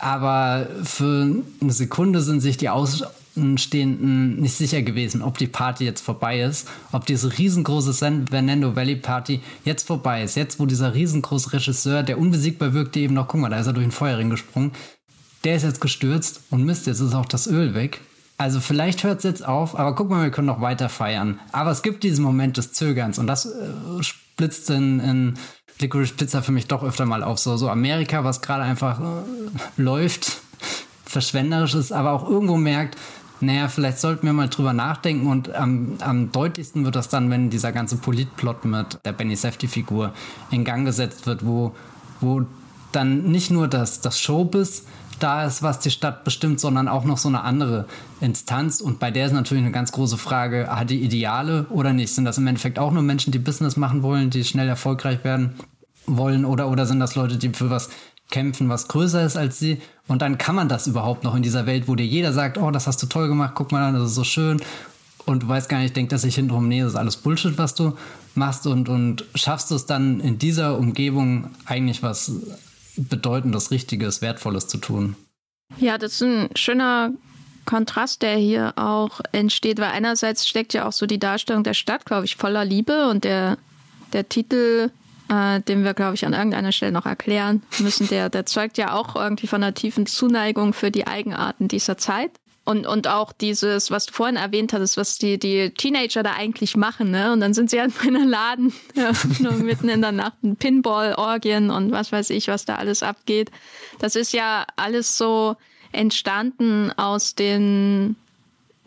Aber für eine Sekunde sind sich die Aus Außenstehenden nicht sicher gewesen, ob die Party jetzt vorbei ist, ob diese riesengroße San Fernando Valley Party jetzt vorbei ist. Jetzt, wo dieser riesengroße Regisseur, der unbesiegbar wirkte, eben noch, guck mal, da ist er durch den Feuerring gesprungen, der ist jetzt gestürzt und Mist, jetzt ist auch das Öl weg. Also vielleicht hört es jetzt auf, aber guck mal, wir können noch weiter feiern. Aber es gibt diesen Moment des Zögerns und das äh, splitzt in, in Licorice Pizza für mich doch öfter mal auf. So, so Amerika, was gerade einfach äh, läuft, verschwenderisch ist, aber auch irgendwo merkt, naja, vielleicht sollten wir mal drüber nachdenken und am, am deutlichsten wird das dann, wenn dieser ganze Politplot mit der Benny Safety-Figur in Gang gesetzt wird, wo, wo dann nicht nur das, das Showbiz da ist, was die Stadt bestimmt, sondern auch noch so eine andere Instanz. Und bei der ist natürlich eine ganz große Frage, hat die Ideale oder nicht? Sind das im Endeffekt auch nur Menschen, die Business machen wollen, die schnell erfolgreich werden wollen? Oder, oder sind das Leute, die für was kämpfen, was größer ist als sie. Und dann kann man das überhaupt noch in dieser Welt, wo dir jeder sagt, oh, das hast du toll gemacht, guck mal an, das ist so schön. Und du weißt gar nicht, denkt dass ich hintenrum, nee, das ist alles Bullshit, was du machst. Und, und schaffst du es dann in dieser Umgebung eigentlich was Bedeutendes, Richtiges, Wertvolles zu tun. Ja, das ist ein schöner Kontrast, der hier auch entsteht, weil einerseits steckt ja auch so die Darstellung der Stadt, glaube ich, voller Liebe und der, der Titel äh, den wir, glaube ich, an irgendeiner Stelle noch erklären müssen, der, der zeugt ja auch irgendwie von einer tiefen Zuneigung für die Eigenarten dieser Zeit. Und, und auch dieses, was du vorhin erwähnt hattest, was die, die Teenager da eigentlich machen, ne? Und dann sind sie halt in einem Laden, ja, nur mitten in der Nacht, Pinball-Orgien und was weiß ich, was da alles abgeht. Das ist ja alles so entstanden aus den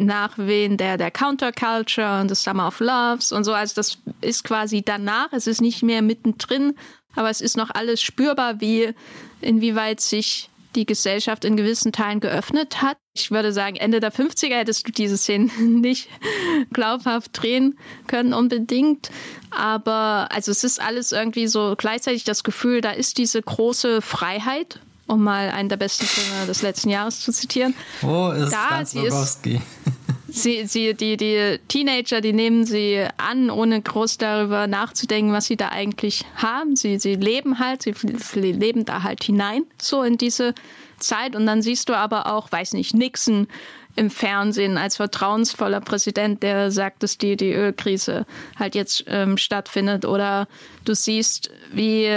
Nachwehen der, der Counterculture und des Summer of Loves und so. Also das ist quasi danach, es ist nicht mehr mittendrin, aber es ist noch alles spürbar, wie inwieweit sich die Gesellschaft in gewissen Teilen geöffnet hat. Ich würde sagen, Ende der 50er hättest du diese Szenen nicht glaubhaft drehen können unbedingt. Aber also es ist alles irgendwie so gleichzeitig das Gefühl, da ist diese große Freiheit um mal einen der besten Filme des letzten Jahres zu zitieren. Wo ist da, Franz Bogowski? Sie, sie, die, die Teenager, die nehmen sie an, ohne groß darüber nachzudenken, was sie da eigentlich haben. Sie, sie leben halt, sie leben da halt hinein, so in diese Zeit. Und dann siehst du aber auch, weiß nicht, Nixon im Fernsehen als vertrauensvoller Präsident, der sagt, dass die, die Ölkrise halt jetzt ähm, stattfindet. Oder du siehst, wie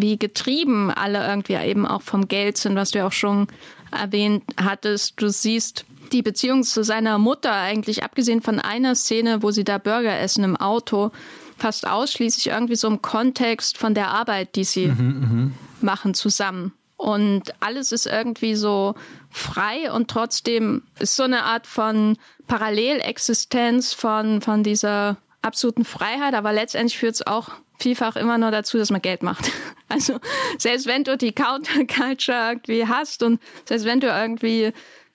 wie getrieben alle irgendwie eben auch vom Geld sind, was du ja auch schon erwähnt hattest. Du siehst die Beziehung zu seiner Mutter eigentlich, abgesehen von einer Szene, wo sie da Burger essen im Auto, fast ausschließlich irgendwie so im Kontext von der Arbeit, die sie mhm, machen zusammen. Und alles ist irgendwie so frei und trotzdem ist so eine Art von Parallelexistenz von, von dieser absoluten Freiheit, aber letztendlich führt es auch vielfach immer nur dazu, dass man Geld macht. Also selbst wenn du die Counterculture irgendwie hast und selbst wenn du irgendwie,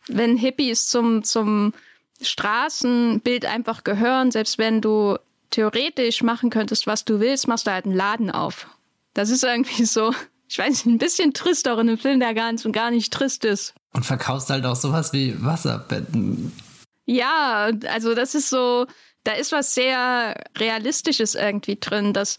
wenn Hippies zum, zum Straßenbild einfach gehören, selbst wenn du theoretisch machen könntest, was du willst, machst du halt einen Laden auf. Das ist irgendwie so, ich weiß nicht, ein bisschen trist auch in einem Film, der ganz und gar nicht trist ist. Und verkaufst halt auch sowas wie Wasserbetten. Ja, also das ist so, da ist was sehr Realistisches irgendwie drin, dass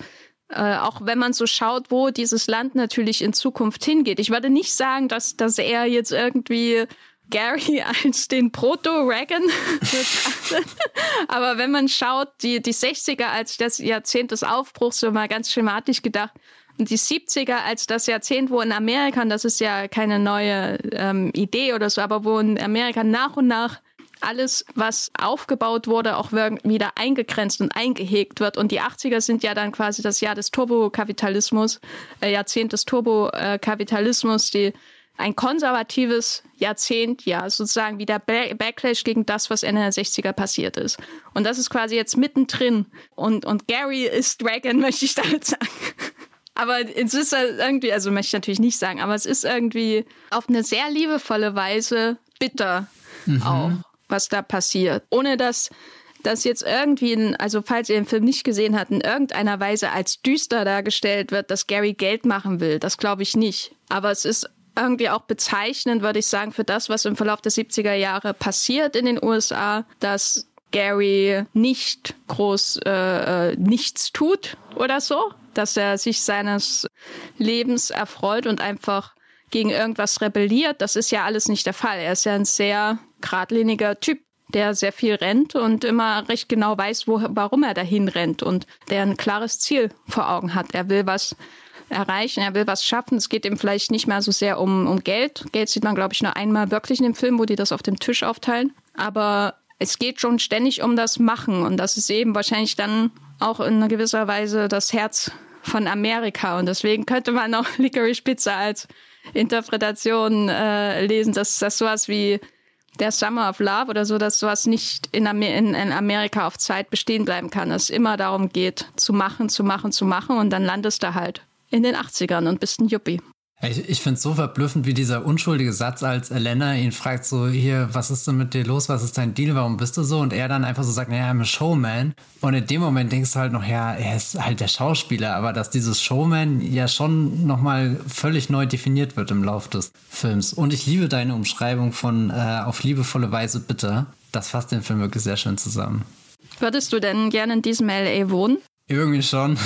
äh, auch wenn man so schaut, wo dieses Land natürlich in Zukunft hingeht. Ich würde nicht sagen, dass, dass er jetzt irgendwie Gary als den Proto-Reagan Aber wenn man schaut, die, die 60er als das Jahrzehnt des Aufbruchs, so mal ganz schematisch gedacht, und die 70er als das Jahrzehnt, wo in Amerika, und das ist ja keine neue ähm, Idee oder so, aber wo in Amerika nach und nach alles, was aufgebaut wurde, auch wieder eingegrenzt und eingehegt wird. Und die 80er sind ja dann quasi das Jahr des Turbokapitalismus, äh, Jahrzehnt des Turbokapitalismus, die ein konservatives Jahrzehnt, ja, sozusagen wie der Backlash gegen das, was Ende der 60er passiert ist. Und das ist quasi jetzt mittendrin. Und, und Gary ist Dragon, möchte ich damit sagen. Aber es ist irgendwie, also möchte ich natürlich nicht sagen, aber es ist irgendwie auf eine sehr liebevolle Weise bitter mhm. auch, was da passiert. Ohne dass das jetzt irgendwie, in, also falls ihr den Film nicht gesehen habt, in irgendeiner Weise als düster dargestellt wird, dass Gary Geld machen will. Das glaube ich nicht. Aber es ist irgendwie auch bezeichnend, würde ich sagen, für das, was im Verlauf der 70er Jahre passiert in den USA, dass Gary nicht groß äh, äh, nichts tut oder so, dass er sich seines Lebens erfreut und einfach gegen irgendwas rebelliert. Das ist ja alles nicht der Fall. Er ist ja ein sehr geradliniger Typ, der sehr viel rennt und immer recht genau weiß, wo, warum er dahin rennt und der ein klares Ziel vor Augen hat. Er will was erreichen, er will was schaffen. Es geht ihm vielleicht nicht mehr so sehr um, um Geld. Geld sieht man, glaube ich, nur einmal wirklich in dem Film, wo die das auf dem Tisch aufteilen. Aber es geht schon ständig um das Machen und das ist eben wahrscheinlich dann auch in gewisser Weise das Herz von Amerika und deswegen könnte man auch Licorice Pizza als Interpretation äh, lesen, dass das sowas wie der Summer of Love oder so, dass sowas nicht in, Amer in, in, Amerika auf Zeit bestehen bleiben kann. Dass es immer darum geht, zu machen, zu machen, zu machen und dann landest du halt in den 80ern und bist ein Yuppie. Ich, ich finde es so verblüffend, wie dieser unschuldige Satz, als Elena ihn fragt, so, hier, was ist denn mit dir los, was ist dein Deal, warum bist du so? Und er dann einfach so sagt, naja, I'm a Showman. Und in dem Moment denkst du halt noch, ja, er ist halt der Schauspieler, aber dass dieses Showman ja schon nochmal völlig neu definiert wird im Lauf des Films. Und ich liebe deine Umschreibung von äh, auf liebevolle Weise bitte. Das fasst den Film wirklich sehr schön zusammen. Würdest du denn gerne in diesem LA wohnen? Irgendwie schon.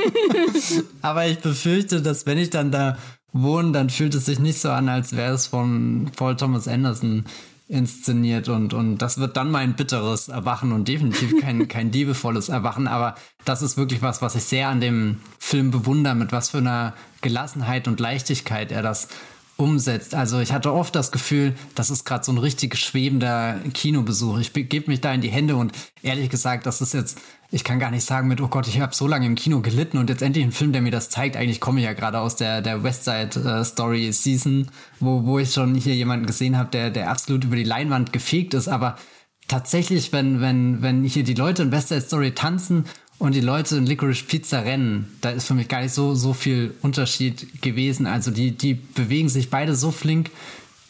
Aber ich befürchte, dass wenn ich dann da wohne, dann fühlt es sich nicht so an, als wäre es von Paul Thomas Anderson inszeniert und, und das wird dann mein bitteres Erwachen und definitiv kein, kein liebevolles Erwachen, aber das ist wirklich was, was ich sehr an dem Film bewundere, mit was für einer Gelassenheit und Leichtigkeit er das umsetzt. Also ich hatte oft das Gefühl, das ist gerade so ein richtig schwebender Kinobesuch. Ich gebe mich da in die Hände und ehrlich gesagt, das ist jetzt, ich kann gar nicht sagen mit, oh Gott, ich habe so lange im Kino gelitten und jetzt endlich ein Film, der mir das zeigt. Eigentlich komme ich ja gerade aus der, der Westside äh, Story Season, wo, wo ich schon hier jemanden gesehen habe, der, der absolut über die Leinwand gefegt ist, aber tatsächlich, wenn, wenn, wenn hier die Leute in Westside Story tanzen und die Leute in Licorice Pizza rennen, da ist für mich gar nicht so, so viel Unterschied gewesen. Also die, die bewegen sich beide so flink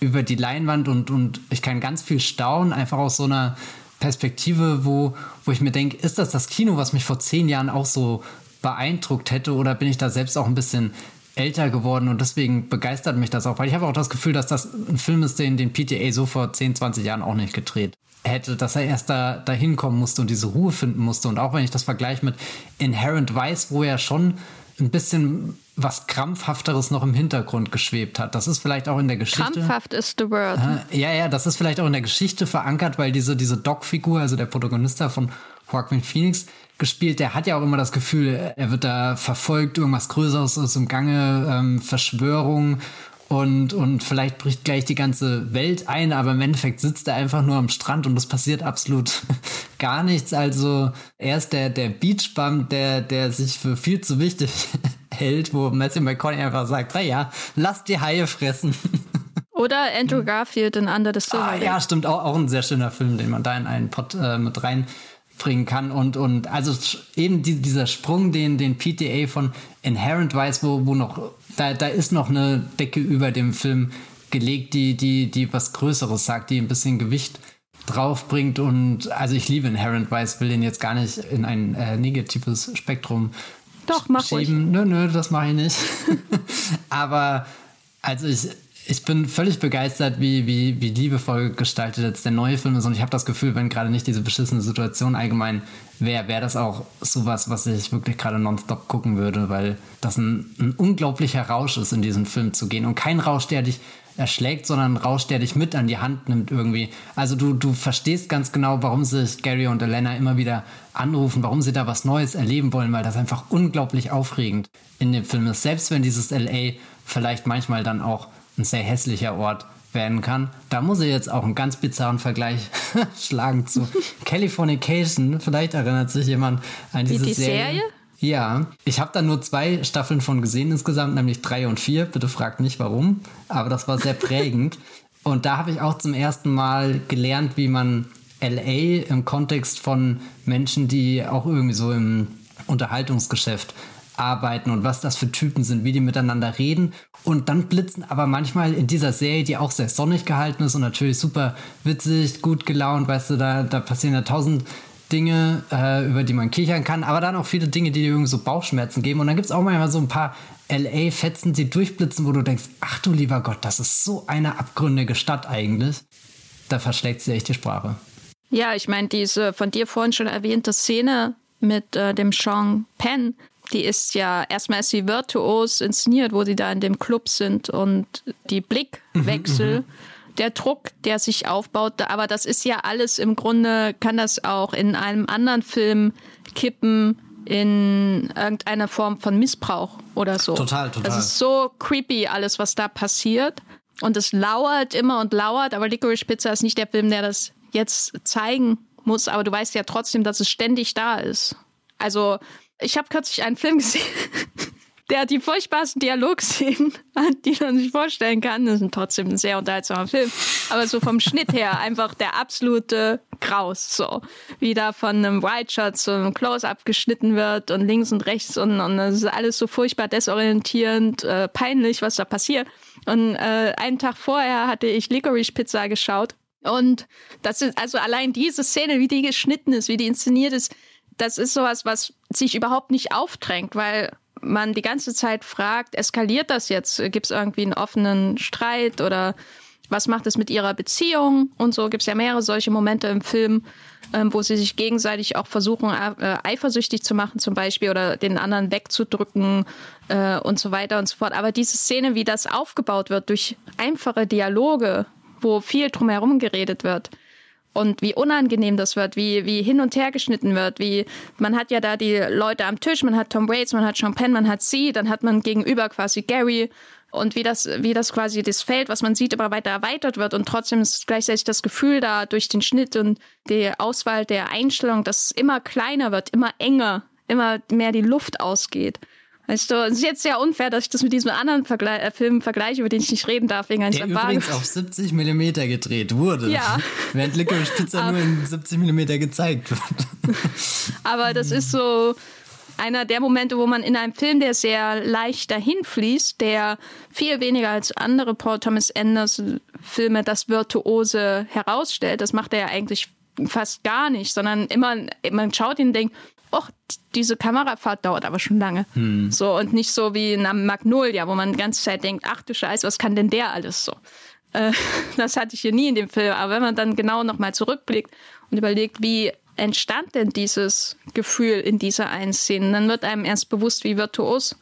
über die Leinwand und, und ich kann ganz viel staunen, einfach aus so einer Perspektive, wo, wo ich mir denke, ist das das Kino, was mich vor zehn Jahren auch so beeindruckt hätte? Oder bin ich da selbst auch ein bisschen älter geworden und deswegen begeistert mich das auch, weil ich habe auch das Gefühl, dass das ein Film ist, den den PTA so vor 10, 20 Jahren auch nicht gedreht hätte, dass er erst da dahin kommen musste und diese Ruhe finden musste. Und auch wenn ich das vergleiche mit Inherent Vice, wo er schon ein bisschen was krampfhafteres noch im Hintergrund geschwebt hat. Das ist vielleicht auch in der Geschichte. Krampfhaft ist the word. ja, ja, das ist vielleicht auch in der Geschichte verankert, weil diese, diese Doc-Figur, also der Protagonist von Joaquin Phoenix, gespielt, der hat ja auch immer das Gefühl, er wird da verfolgt, irgendwas Größeres ist im Gange, ähm, Verschwörung und, und vielleicht bricht gleich die ganze Welt ein, aber im Endeffekt sitzt er einfach nur am Strand und es passiert absolut gar nichts. Also er ist der, der Beachbum, der, der sich für viel zu wichtig hält, wo Matthew McConaughey einfach sagt, naja, lass die Haie fressen. Oder Andrew Garfield in Under the Silver ah, Ja, stimmt, auch, auch ein sehr schöner Film, den man da in einen Pot äh, mit reinbringen kann. Und, und also eben die, dieser Sprung, den, den PTA von Inherent weiß, wo, wo noch, da, da ist noch eine Decke über dem Film gelegt, die, die, die was Größeres sagt, die ein bisschen Gewicht draufbringt. Und also ich liebe Inherent Vice, will den jetzt gar nicht in ein äh, negatives Spektrum Doch, mach schieben. Ruhig. Nö, nö, das mache ich nicht. Aber also ich, ich bin völlig begeistert, wie, wie, wie liebevoll gestaltet jetzt der neue Film ist. Und ich habe das Gefühl, wenn gerade nicht diese beschissene Situation allgemein wäre, wäre das auch sowas, was ich wirklich gerade nonstop gucken würde, weil das ein, ein unglaublicher Rausch ist, in diesen Film zu gehen. Und kein Rausch, der dich erschlägt, sondern ein Rausch, der dich mit an die Hand nimmt irgendwie. Also du, du verstehst ganz genau, warum sich Gary und Elena immer wieder anrufen, warum sie da was Neues erleben wollen, weil das einfach unglaublich aufregend in dem Film ist. Selbst wenn dieses LA vielleicht manchmal dann auch ein sehr hässlicher Ort werden kann. Da muss ich jetzt auch einen ganz bizarren Vergleich schlagen zu Californication. Vielleicht erinnert sich jemand an diese die Serie. Serie? Ja, ich habe da nur zwei Staffeln von gesehen insgesamt, nämlich drei und vier. Bitte fragt nicht warum, aber das war sehr prägend. und da habe ich auch zum ersten Mal gelernt, wie man LA im Kontext von Menschen, die auch irgendwie so im Unterhaltungsgeschäft arbeiten und was das für Typen sind, wie die miteinander reden. Und dann blitzen aber manchmal in dieser Serie, die auch sehr sonnig gehalten ist und natürlich super witzig, gut gelaunt, weißt du, da, da passieren ja tausend Dinge, äh, über die man kichern kann, aber dann auch viele Dinge, die dir irgendwie so Bauchschmerzen geben. Und dann gibt es auch manchmal so ein paar LA-Fetzen, die durchblitzen, wo du denkst, ach du lieber Gott, das ist so eine abgründige Stadt eigentlich. Da verschlägt sie echt die Sprache. Ja, ich meine, diese von dir vorhin schon erwähnte Szene mit äh, dem Sean Penn, die ist ja erstmal ist sie virtuos inszeniert, wo sie da in dem Club sind und die Blickwechsel. Mhm, der Druck, der sich aufbaut. Aber das ist ja alles im Grunde, kann das auch in einem anderen Film kippen in irgendeiner Form von Missbrauch oder so. Total, total. Das ist so creepy, alles, was da passiert. Und es lauert immer und lauert, aber Licorice Pizza ist nicht der Film, der das jetzt zeigen muss, aber du weißt ja trotzdem, dass es ständig da ist. Also, ich habe kürzlich einen Film gesehen, der hat die furchtbarsten Dialogszenen, die man sich vorstellen kann. Das ist trotzdem ein sehr unterhaltsamer Film. Aber so vom Schnitt her einfach der absolute Graus. So. Wie da von einem White Shot zu einem Close-Up geschnitten wird und links und rechts und, und das ist alles so furchtbar desorientierend, äh, peinlich, was da passiert. Und äh, einen Tag vorher hatte ich Licorice Pizza geschaut. Und das ist also allein diese Szene, wie die geschnitten ist, wie die inszeniert ist, das ist sowas, was sich überhaupt nicht aufdrängt, weil man die ganze Zeit fragt, eskaliert das jetzt? Gibt es irgendwie einen offenen Streit oder was macht es mit ihrer Beziehung? Und so gibt es ja mehrere solche Momente im Film, ähm, wo sie sich gegenseitig auch versuchen, äh, eifersüchtig zu machen zum Beispiel oder den anderen wegzudrücken äh, und so weiter und so fort. Aber diese Szene, wie das aufgebaut wird durch einfache Dialoge, wo viel drumherum geredet wird, und wie unangenehm das wird, wie, wie hin und her geschnitten wird, wie man hat ja da die Leute am Tisch, man hat Tom Waits, man hat Sean Penn, man hat sie, dann hat man gegenüber quasi Gary und wie das, wie das quasi das Feld, was man sieht, immer weiter erweitert wird und trotzdem ist gleichzeitig das Gefühl da durch den Schnitt und die Auswahl der Einstellung, dass es immer kleiner wird, immer enger, immer mehr die Luft ausgeht. Weißt du, es ist jetzt sehr unfair, dass ich das mit diesem anderen Vergle äh, Film vergleiche, über den ich nicht reden darf, wegen eines Der übrigens auf 70 mm gedreht wurde. Ja. Während Licorice Pizza nur in 70 mm gezeigt wird. Aber das ist so einer der Momente, wo man in einem Film, der sehr leicht dahin fließt, der viel weniger als andere Paul Thomas Anderson Filme das Virtuose herausstellt, das macht er ja eigentlich fast gar nicht, sondern immer, man schaut ihn und denkt, och, diese Kamerafahrt dauert aber schon lange. Hm. So, und nicht so wie in einem Magnolia, wo man die ganze Zeit denkt, ach du Scheiße, was kann denn der alles so? Äh, das hatte ich hier nie in dem Film. Aber wenn man dann genau nochmal zurückblickt und überlegt, wie entstand denn dieses Gefühl in dieser einen Szene, dann wird einem erst bewusst, wie virtuos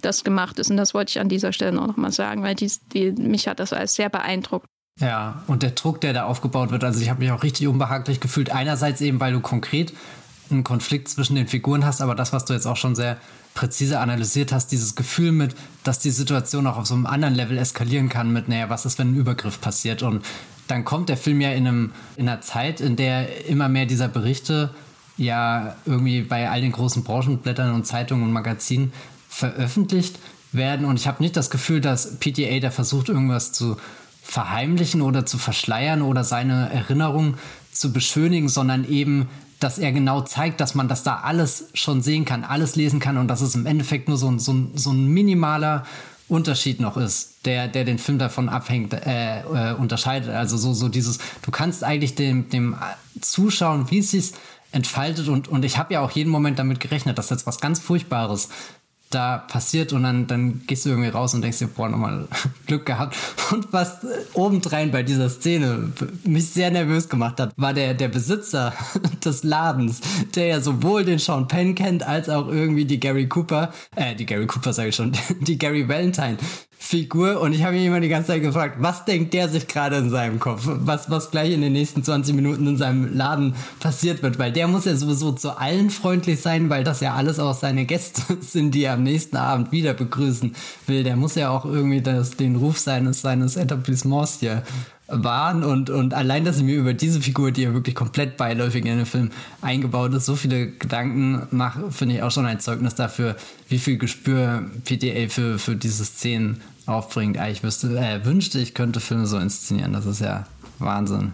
das gemacht ist. Und das wollte ich an dieser Stelle auch nochmal sagen, weil die, die, mich hat das alles sehr beeindruckt. Ja, und der Druck, der da aufgebaut wird, also ich habe mich auch richtig unbehaglich gefühlt. Einerseits eben, weil du konkret einen Konflikt zwischen den Figuren hast, aber das, was du jetzt auch schon sehr präzise analysiert hast, dieses Gefühl mit, dass die Situation auch auf so einem anderen Level eskalieren kann mit, naja, was ist, wenn ein Übergriff passiert und dann kommt der Film ja in, einem, in einer Zeit, in der immer mehr dieser Berichte ja irgendwie bei all den großen Branchenblättern und Zeitungen und Magazinen veröffentlicht werden. Und ich habe nicht das Gefühl, dass PTA da versucht, irgendwas zu verheimlichen oder zu verschleiern oder seine Erinnerung zu beschönigen, sondern eben, dass er genau zeigt, dass man das da alles schon sehen kann, alles lesen kann und dass es im Endeffekt nur so ein, so ein, so ein minimaler Unterschied noch ist, der, der den Film davon abhängt, äh, äh, unterscheidet. Also so, so dieses, du kannst eigentlich dem, dem zuschauen, wie es sich entfaltet und, und ich habe ja auch jeden Moment damit gerechnet, dass jetzt was ganz Furchtbares da passiert und dann, dann gehst du irgendwie raus und denkst dir, boah, nochmal Glück gehabt. Und was obendrein bei dieser Szene mich sehr nervös gemacht hat, war der, der Besitzer des Ladens, der ja sowohl den Sean Penn kennt, als auch irgendwie die Gary Cooper, äh, die Gary Cooper sage ich schon, die Gary Valentine Figur und ich habe mich immer die ganze Zeit gefragt, was denkt der sich gerade in seinem Kopf? Was, was gleich in den nächsten 20 Minuten in seinem Laden passiert wird, weil der muss ja sowieso zu allen freundlich sein, weil das ja alles auch seine Gäste sind, die er am nächsten Abend wieder begrüßen will. Der muss ja auch irgendwie das, den Ruf seines, seines Etablissements hier waren und, und allein, dass ich mir über diese Figur, die ja wirklich komplett beiläufig in den Film eingebaut ist, so viele Gedanken mache, finde ich auch schon ein Zeugnis dafür, wie viel Gespür PTA für, für diese Szenen aufbringt. Ich wüsste, äh, wünschte, ich könnte Filme so inszenieren. Das ist ja Wahnsinn.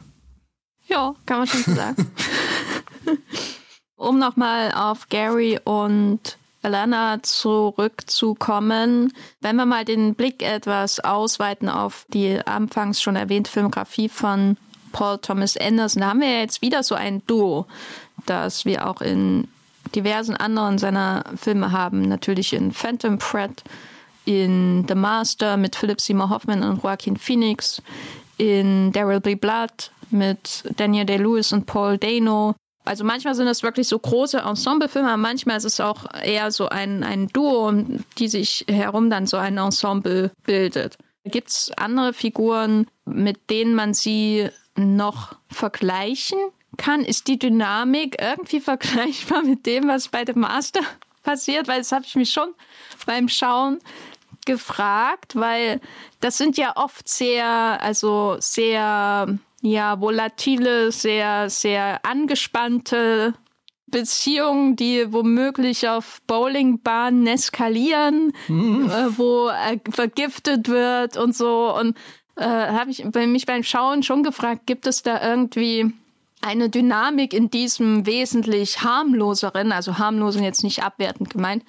Ja, kann man schon so sagen. um nochmal auf Gary und Alana zurückzukommen. Wenn wir mal den Blick etwas ausweiten auf die anfangs schon erwähnte Filmografie von Paul Thomas Anderson, da haben wir jetzt wieder so ein Duo, das wir auch in diversen anderen seiner Filme haben. Natürlich in Phantom Thread, in The Master mit Philip Seymour Hoffman und Joaquin Phoenix, in There Will Be Blood mit Daniel Day-Lewis und Paul Dano, also manchmal sind das wirklich so große Ensemblefilme, manchmal ist es auch eher so ein, ein Duo, die sich herum dann so ein Ensemble bildet. Gibt es andere Figuren, mit denen man sie noch vergleichen kann? Ist die Dynamik irgendwie vergleichbar mit dem, was bei dem Master passiert? Weil das habe ich mich schon beim Schauen gefragt, weil das sind ja oft sehr, also sehr ja, volatile, sehr, sehr angespannte Beziehungen, die womöglich auf Bowlingbahnen eskalieren, mhm. äh, wo äh, vergiftet wird und so. Und äh, habe ich mich beim Schauen schon gefragt, gibt es da irgendwie eine Dynamik in diesem wesentlich harmloseren, also harmlosen jetzt nicht abwertend gemeint,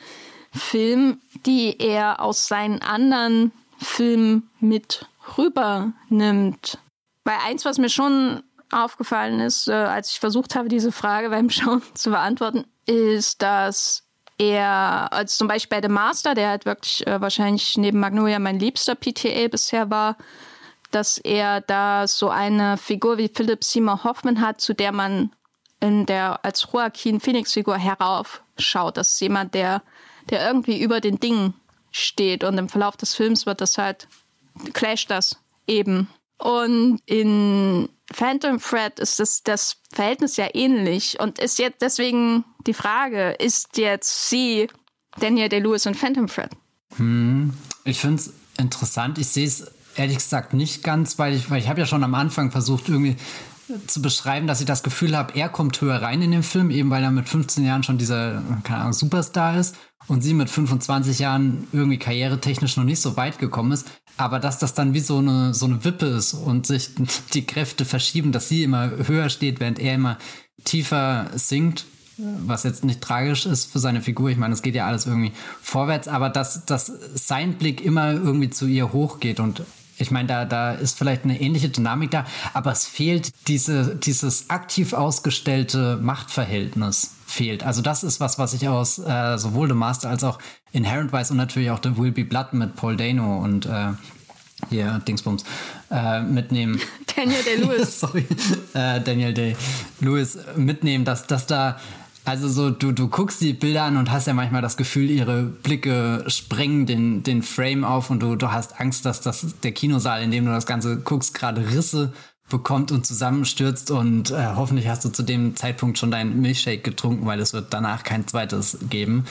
Film, die er aus seinen anderen Filmen mit rübernimmt. Weil eins, was mir schon aufgefallen ist, äh, als ich versucht habe, diese Frage beim Schauen zu beantworten, ist, dass er, als zum Beispiel bei The Master, der halt wirklich äh, wahrscheinlich neben Magnolia mein liebster PTA bisher war, dass er da so eine Figur wie Philip Seymour Hoffman hat, zu der man in der als Joaquin Phoenix Figur heraufschaut. Das ist jemand, der, der irgendwie über den Dingen steht und im Verlauf des Films wird das halt, clasht das eben. Und in Phantom Thread ist das, das Verhältnis ja ähnlich. Und ist jetzt deswegen die Frage, ist jetzt sie Daniel Day-Lewis und Phantom Thread? Hm, ich finde es interessant. Ich sehe es ehrlich gesagt nicht ganz, weil ich, weil ich habe ja schon am Anfang versucht, irgendwie zu beschreiben, dass ich das Gefühl habe, er kommt höher rein in den Film, eben weil er mit 15 Jahren schon dieser, keine Ahnung, Superstar ist und sie mit 25 Jahren irgendwie karrieretechnisch noch nicht so weit gekommen ist. Aber dass das dann wie so eine, so eine Wippe ist und sich die Kräfte verschieben, dass sie immer höher steht, während er immer tiefer sinkt, was jetzt nicht tragisch ist für seine Figur. Ich meine, es geht ja alles irgendwie vorwärts, aber dass, dass sein Blick immer irgendwie zu ihr hochgeht und ich meine, da, da ist vielleicht eine ähnliche Dynamik da, aber es fehlt diese, dieses aktiv ausgestellte Machtverhältnis fehlt. Also das ist was, was ich aus äh, sowohl The Master als auch Inherent weiß und natürlich auch The Will Be Blood mit Paul Dano und äh, hier Dingsbums äh, mitnehmen. Daniel Day-Lewis. Sorry, äh, Daniel Day-Lewis mitnehmen, dass, dass da also so, du, du guckst die Bilder an und hast ja manchmal das Gefühl, ihre Blicke sprengen den, den Frame auf und du, du hast Angst, dass das der Kinosaal, in dem du das Ganze guckst, gerade Risse bekommt und zusammenstürzt und äh, hoffentlich hast du zu dem Zeitpunkt schon deinen Milchshake getrunken, weil es wird danach kein zweites geben.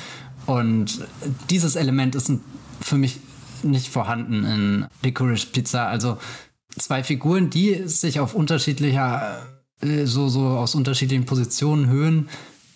Und dieses Element ist für mich nicht vorhanden in Licorice Pizza. Also zwei Figuren, die sich auf unterschiedlicher, äh, so, so aus unterschiedlichen Positionen, Höhen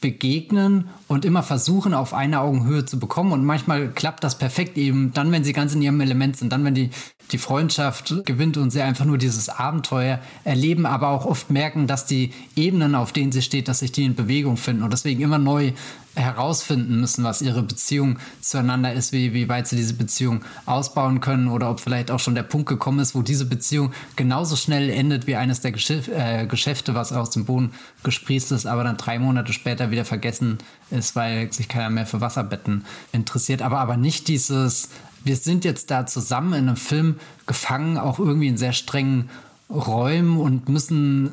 begegnen und immer versuchen, auf eine Augenhöhe zu bekommen. Und manchmal klappt das perfekt eben dann, wenn sie ganz in ihrem Element sind, dann, wenn die, die Freundschaft gewinnt und sie einfach nur dieses Abenteuer erleben, aber auch oft merken, dass die Ebenen, auf denen sie steht, dass sich die in Bewegung finden und deswegen immer neu herausfinden müssen, was ihre Beziehung zueinander ist, wie, wie weit sie diese Beziehung ausbauen können oder ob vielleicht auch schon der Punkt gekommen ist, wo diese Beziehung genauso schnell endet wie eines der Geschäf äh, Geschäfte, was aus dem Boden gesprießt ist, aber dann drei Monate später wieder vergessen ist, weil sich keiner mehr für Wasserbetten interessiert. Aber, aber nicht dieses, wir sind jetzt da zusammen in einem Film gefangen, auch irgendwie in sehr strengen Räumen und müssen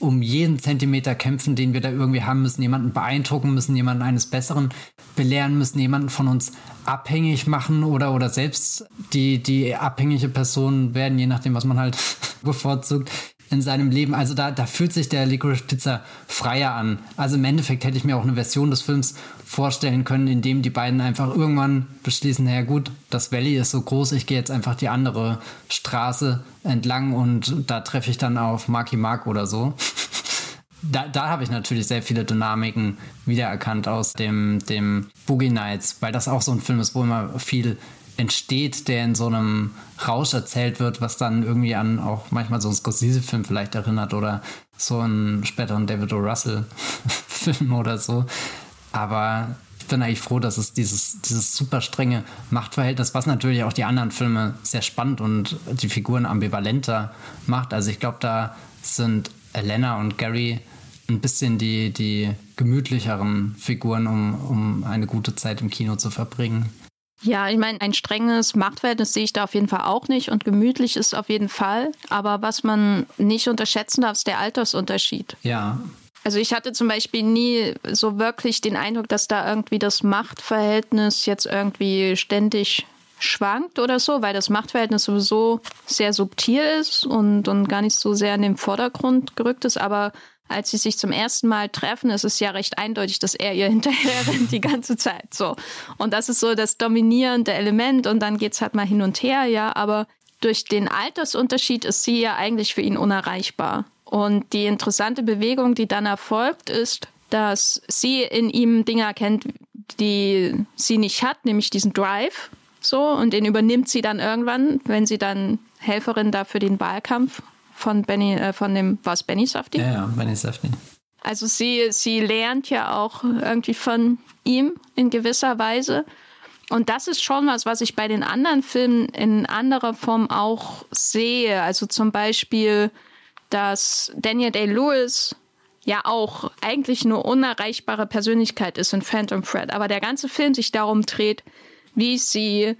um jeden Zentimeter kämpfen, den wir da irgendwie haben, müssen jemanden beeindrucken, müssen jemanden eines Besseren belehren, müssen jemanden von uns abhängig machen oder, oder selbst die, die abhängige Personen werden, je nachdem, was man halt bevorzugt, in seinem Leben. Also da, da fühlt sich der Licorice Pizza freier an. Also im Endeffekt hätte ich mir auch eine Version des Films vorstellen können, in dem die beiden einfach irgendwann beschließen, naja gut, das Valley ist so groß, ich gehe jetzt einfach die andere Straße entlang und da treffe ich dann auf Marky Mark oder so. Da, da habe ich natürlich sehr viele Dynamiken wiedererkannt aus dem, dem Boogie Nights, weil das auch so ein Film ist, wo immer viel entsteht, der in so einem Rausch erzählt wird, was dann irgendwie an auch manchmal so einen Scorsese-Film vielleicht erinnert oder so einen späteren David O. Russell-Film oder so. Aber ich bin eigentlich froh, dass es dieses, dieses super strenge Machtverhältnis, was natürlich auch die anderen Filme sehr spannend und die Figuren ambivalenter macht. Also ich glaube, da sind Elena und Gary ein bisschen die, die gemütlicheren Figuren, um, um eine gute Zeit im Kino zu verbringen. Ja, ich meine, ein strenges Machtverhältnis sehe ich da auf jeden Fall auch nicht und gemütlich ist auf jeden Fall. Aber was man nicht unterschätzen darf, ist der Altersunterschied. Ja. Also ich hatte zum Beispiel nie so wirklich den Eindruck, dass da irgendwie das Machtverhältnis jetzt irgendwie ständig schwankt oder so, weil das Machtverhältnis sowieso sehr subtil ist und, und gar nicht so sehr in den Vordergrund gerückt ist. Aber als sie sich zum ersten Mal treffen, ist es ja recht eindeutig, dass er ihr hinterher rennt die ganze Zeit. So. Und das ist so das dominierende Element und dann geht es halt mal hin und her, ja, aber durch den Altersunterschied ist sie ja eigentlich für ihn unerreichbar. Und die interessante Bewegung, die dann erfolgt, ist, dass sie in ihm Dinge erkennt, die sie nicht hat, nämlich diesen Drive. So, und den übernimmt sie dann irgendwann, wenn sie dann Helferin da für den Wahlkampf von Benny, äh, von dem, was Benny Safdie? Ja, ja, Benny Safdie. Also sie, sie lernt ja auch irgendwie von ihm in gewisser Weise. Und das ist schon was, was ich bei den anderen Filmen in anderer Form auch sehe. Also zum Beispiel, dass Daniel Day-Lewis ja auch eigentlich nur unerreichbare Persönlichkeit ist in Phantom Thread, aber der ganze Film sich darum dreht, wie sie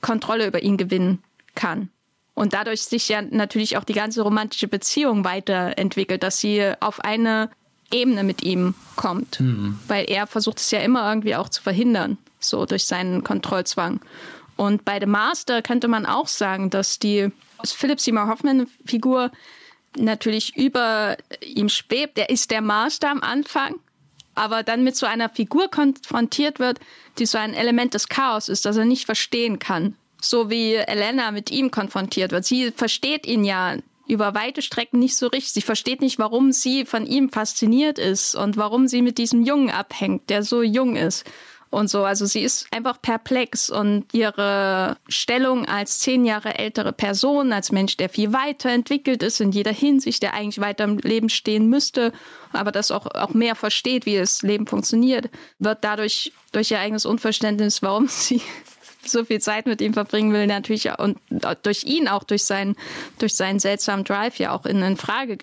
Kontrolle über ihn gewinnen kann. Und dadurch sich ja natürlich auch die ganze romantische Beziehung weiterentwickelt, dass sie auf eine Ebene mit ihm kommt. Mhm. Weil er versucht es ja immer irgendwie auch zu verhindern, so durch seinen Kontrollzwang. Und bei The Master könnte man auch sagen, dass die Philip Seymour Hoffman-Figur natürlich über ihm schwebt. Er ist der Master am Anfang, aber dann mit so einer Figur konfrontiert wird, die so ein Element des Chaos ist, das er nicht verstehen kann so wie Elena mit ihm konfrontiert wird. Sie versteht ihn ja über weite Strecken nicht so richtig. Sie versteht nicht, warum sie von ihm fasziniert ist und warum sie mit diesem Jungen abhängt, der so jung ist und so. Also sie ist einfach perplex und ihre Stellung als zehn Jahre ältere Person, als Mensch, der viel weiterentwickelt ist in jeder Hinsicht, der eigentlich weiter im Leben stehen müsste, aber das auch, auch mehr versteht, wie das Leben funktioniert, wird dadurch durch ihr eigenes Unverständnis, warum sie so viel Zeit mit ihm verbringen will, natürlich und durch ihn auch durch seinen, durch seinen seltsamen Drive ja auch in Frage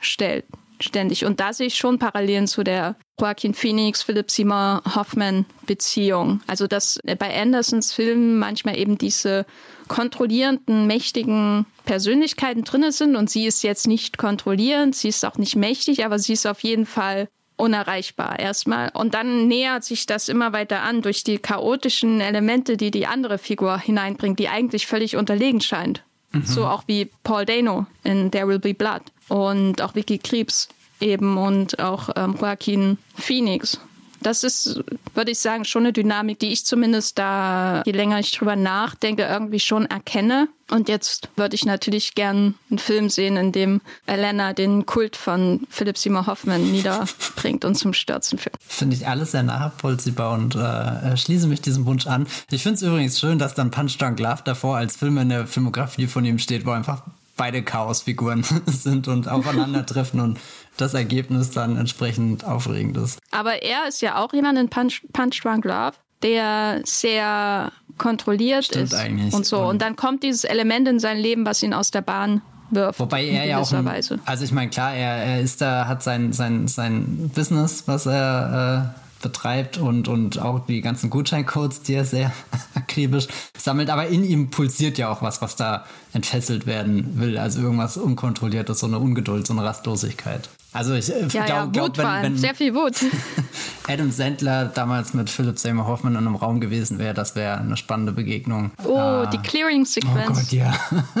gestellt ständig. Und da sehe ich schon Parallelen zu der Joaquin Phoenix, Philip Seymour Hoffman Beziehung. Also dass bei Andersons Filmen manchmal eben diese kontrollierenden, mächtigen Persönlichkeiten drin sind und sie ist jetzt nicht kontrollierend, sie ist auch nicht mächtig, aber sie ist auf jeden Fall unerreichbar erstmal. Und dann nähert sich das immer weiter an durch die chaotischen Elemente, die die andere Figur hineinbringt, die eigentlich völlig unterlegen scheint. Mhm. So auch wie Paul Dano in There Will Be Blood und auch Vicky Krebs eben und auch ähm, Joaquin Phoenix das ist, würde ich sagen, schon eine Dynamik, die ich zumindest da, je länger ich drüber nachdenke, irgendwie schon erkenne. Und jetzt würde ich natürlich gern einen Film sehen, in dem Elena den Kult von Philip Seymour Hoffman niederbringt und zum Stürzen führt. Finde ich alles sehr nachvollziehbar und äh, schließe mich diesem Wunsch an. Ich finde es übrigens schön, dass dann Punch Drunk Love davor als Film in der Filmografie von ihm steht, wo einfach beide Chaosfiguren sind und aufeinandertreffen und das Ergebnis dann entsprechend aufregend ist. Aber er ist ja auch jemand in Punch, Punch Drunk Love, der sehr kontrolliert Stimmt ist eigentlich. und so. Und, und dann kommt dieses Element in sein Leben, was ihn aus der Bahn wirft. Wobei er ja auch, Weise. also ich meine klar, er, er ist da, hat sein sein sein Business, was er äh, betreibt und, und auch die ganzen Gutscheincodes, die er sehr akribisch sammelt. Aber in ihm pulsiert ja auch was, was da entfesselt werden will. Also irgendwas Unkontrolliertes, so eine Ungeduld, so eine Rastlosigkeit. Also ich äh, ja, glaube, ja, glaub, wenn, wenn sehr viel Wut. Adam Sandler damals mit Philip Seymour Hoffman in einem Raum gewesen wäre, das wäre eine spannende Begegnung. Oh, ah. die Clearing-Sequenz. Oh Gott, ja.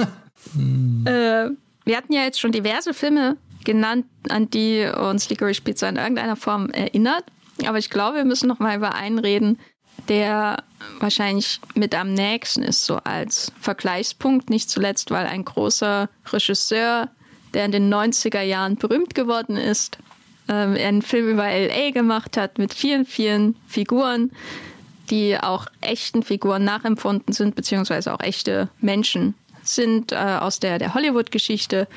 hm. äh, wir hatten ja jetzt schon diverse Filme genannt, an die uns Licorice Pizza in irgendeiner Form erinnert. Aber ich glaube, wir müssen noch mal über einen reden, der wahrscheinlich mit am nächsten ist, so als Vergleichspunkt. Nicht zuletzt, weil ein großer Regisseur, der in den 90er Jahren berühmt geworden ist, ähm, einen Film über LA gemacht hat mit vielen, vielen Figuren, die auch echten Figuren nachempfunden sind, beziehungsweise auch echte Menschen sind äh, aus der, der Hollywood-Geschichte.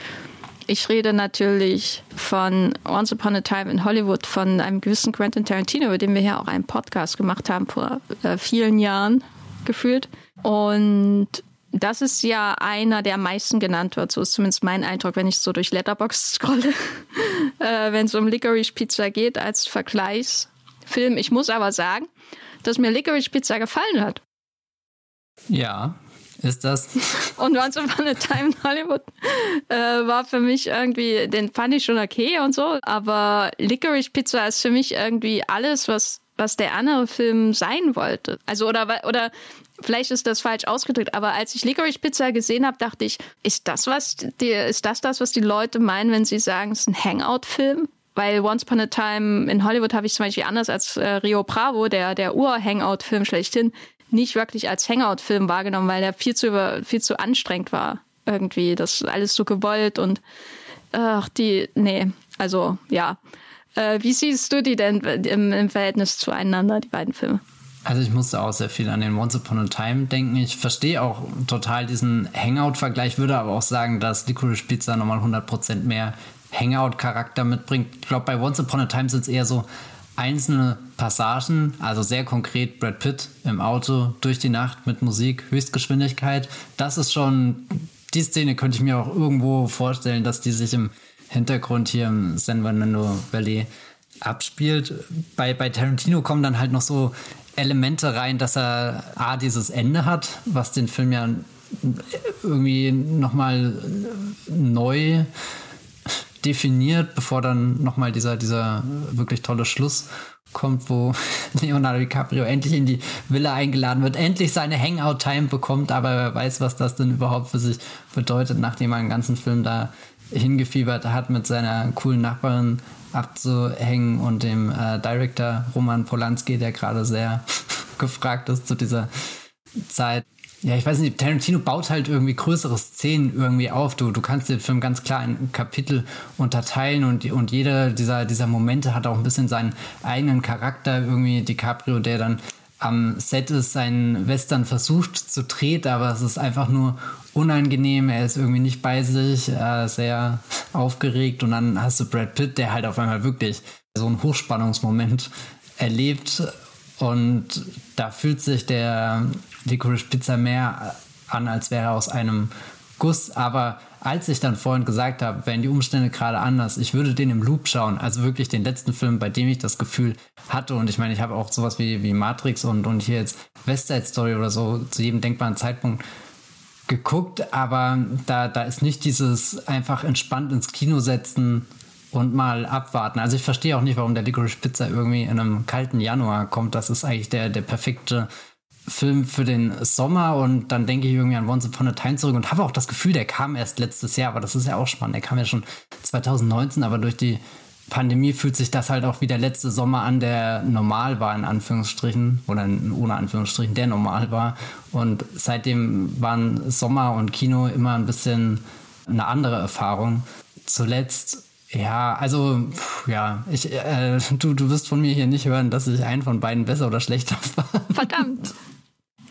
Ich rede natürlich von Once Upon a Time in Hollywood von einem gewissen Quentin Tarantino, über den wir ja auch einen Podcast gemacht haben vor äh, vielen Jahren gefühlt. Und das ist ja einer, der am meisten genannt wird. So ist zumindest mein Eindruck, wenn ich so durch Letterbox scrolle, äh, wenn es um Licorice Pizza geht als Vergleichsfilm. Ich muss aber sagen, dass mir Licorice Pizza gefallen hat. Ja, ist das. Und Once Upon a Time in Hollywood äh, war für mich irgendwie, den fand ich schon okay und so, aber Licorice Pizza ist für mich irgendwie alles, was, was der andere Film sein wollte. Also, oder, oder vielleicht ist das falsch ausgedrückt, aber als ich Licorice Pizza gesehen habe, dachte ich, ist das was, die, ist das das, was die Leute meinen, wenn sie sagen, es ist ein Hangout-Film? Weil Once Upon a Time in Hollywood habe ich zum Beispiel anders als äh, Rio Bravo, der, der Ur-Hangout-Film schlechthin, nicht wirklich als Hangout-Film wahrgenommen, weil der viel zu über, viel zu anstrengend war. Irgendwie. Das alles so gewollt und ach, die, nee, also ja. Äh, wie siehst du die denn im, im Verhältnis zueinander, die beiden Filme? Also ich musste auch sehr viel an den Once Upon a Time denken. Ich verstehe auch total diesen Hangout-Vergleich, würde aber auch sagen, dass Licorice Pizza nochmal 100% mehr Hangout-Charakter mitbringt. Ich glaube, bei Once Upon a Time sind es eher so einzelne Passagen, also sehr konkret Brad Pitt im Auto durch die Nacht mit Musik, Höchstgeschwindigkeit. Das ist schon, die Szene könnte ich mir auch irgendwo vorstellen, dass die sich im Hintergrund hier im San Fernando Valley abspielt. Bei, bei Tarantino kommen dann halt noch so Elemente rein, dass er A, dieses Ende hat, was den Film ja irgendwie nochmal neu definiert, bevor dann nochmal dieser, dieser wirklich tolle Schluss kommt, wo Leonardo DiCaprio endlich in die Villa eingeladen wird, endlich seine Hangout-Time bekommt, aber wer weiß, was das denn überhaupt für sich bedeutet, nachdem er einen ganzen Film da hingefiebert hat, mit seiner coolen Nachbarin abzuhängen und dem äh, Director Roman Polanski, der gerade sehr gefragt ist zu dieser Zeit. Ja, ich weiß nicht, Tarantino baut halt irgendwie größere Szenen irgendwie auf. Du, du kannst den Film ganz klar in Kapitel unterteilen und, und jeder dieser, dieser Momente hat auch ein bisschen seinen eigenen Charakter. Irgendwie DiCaprio, der dann am Set ist, seinen Western versucht zu treten, aber es ist einfach nur unangenehm. Er ist irgendwie nicht bei sich, äh, sehr aufgeregt. Und dann hast du Brad Pitt, der halt auf einmal wirklich so einen Hochspannungsmoment erlebt. Und da fühlt sich der Licorice Pizza mehr an, als wäre aus einem Guss. Aber als ich dann vorhin gesagt habe, wären die Umstände gerade anders, ich würde den im Loop schauen, also wirklich den letzten Film, bei dem ich das Gefühl hatte. Und ich meine, ich habe auch sowas wie, wie Matrix und, und hier jetzt West Side Story oder so zu jedem denkbaren Zeitpunkt geguckt, aber da, da ist nicht dieses einfach entspannt ins Kino setzen und mal abwarten. Also ich verstehe auch nicht, warum der Licorice Pizza irgendwie in einem kalten Januar kommt. Das ist eigentlich der, der perfekte Film für den Sommer und dann denke ich irgendwie an Once Upon a Time zurück und habe auch das Gefühl, der kam erst letztes Jahr, aber das ist ja auch spannend. Der kam ja schon 2019, aber durch die Pandemie fühlt sich das halt auch wie der letzte Sommer an, der normal war, in Anführungsstrichen, oder ohne Anführungsstrichen, der normal war. Und seitdem waren Sommer und Kino immer ein bisschen eine andere Erfahrung. Zuletzt ja, also, ja, ich, äh, du, du wirst von mir hier nicht hören, dass ich einen von beiden besser oder schlechter fand. Verdammt.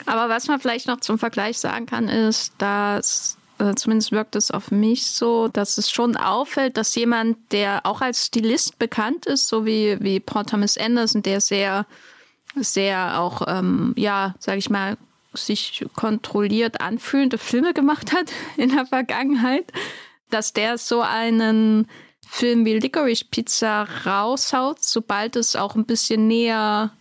Aber was man vielleicht noch zum Vergleich sagen kann, ist, dass äh, zumindest wirkt es auf mich so, dass es schon auffällt, dass jemand, der auch als Stilist bekannt ist, so wie, wie Paul Thomas Anderson, der sehr, sehr auch, ähm, ja, sag ich mal, sich kontrolliert anfühlende Filme gemacht hat in der Vergangenheit, dass der so einen Film wie Licorice Pizza raushaut, sobald es auch ein bisschen näher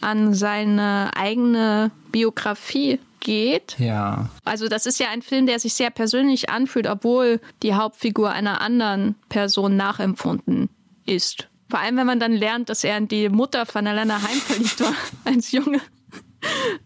an seine eigene Biografie geht. Ja. Also das ist ja ein Film, der sich sehr persönlich anfühlt, obwohl die Hauptfigur einer anderen Person nachempfunden ist. Vor allem, wenn man dann lernt, dass er in die Mutter von Alana Heim verliebt war als Junge.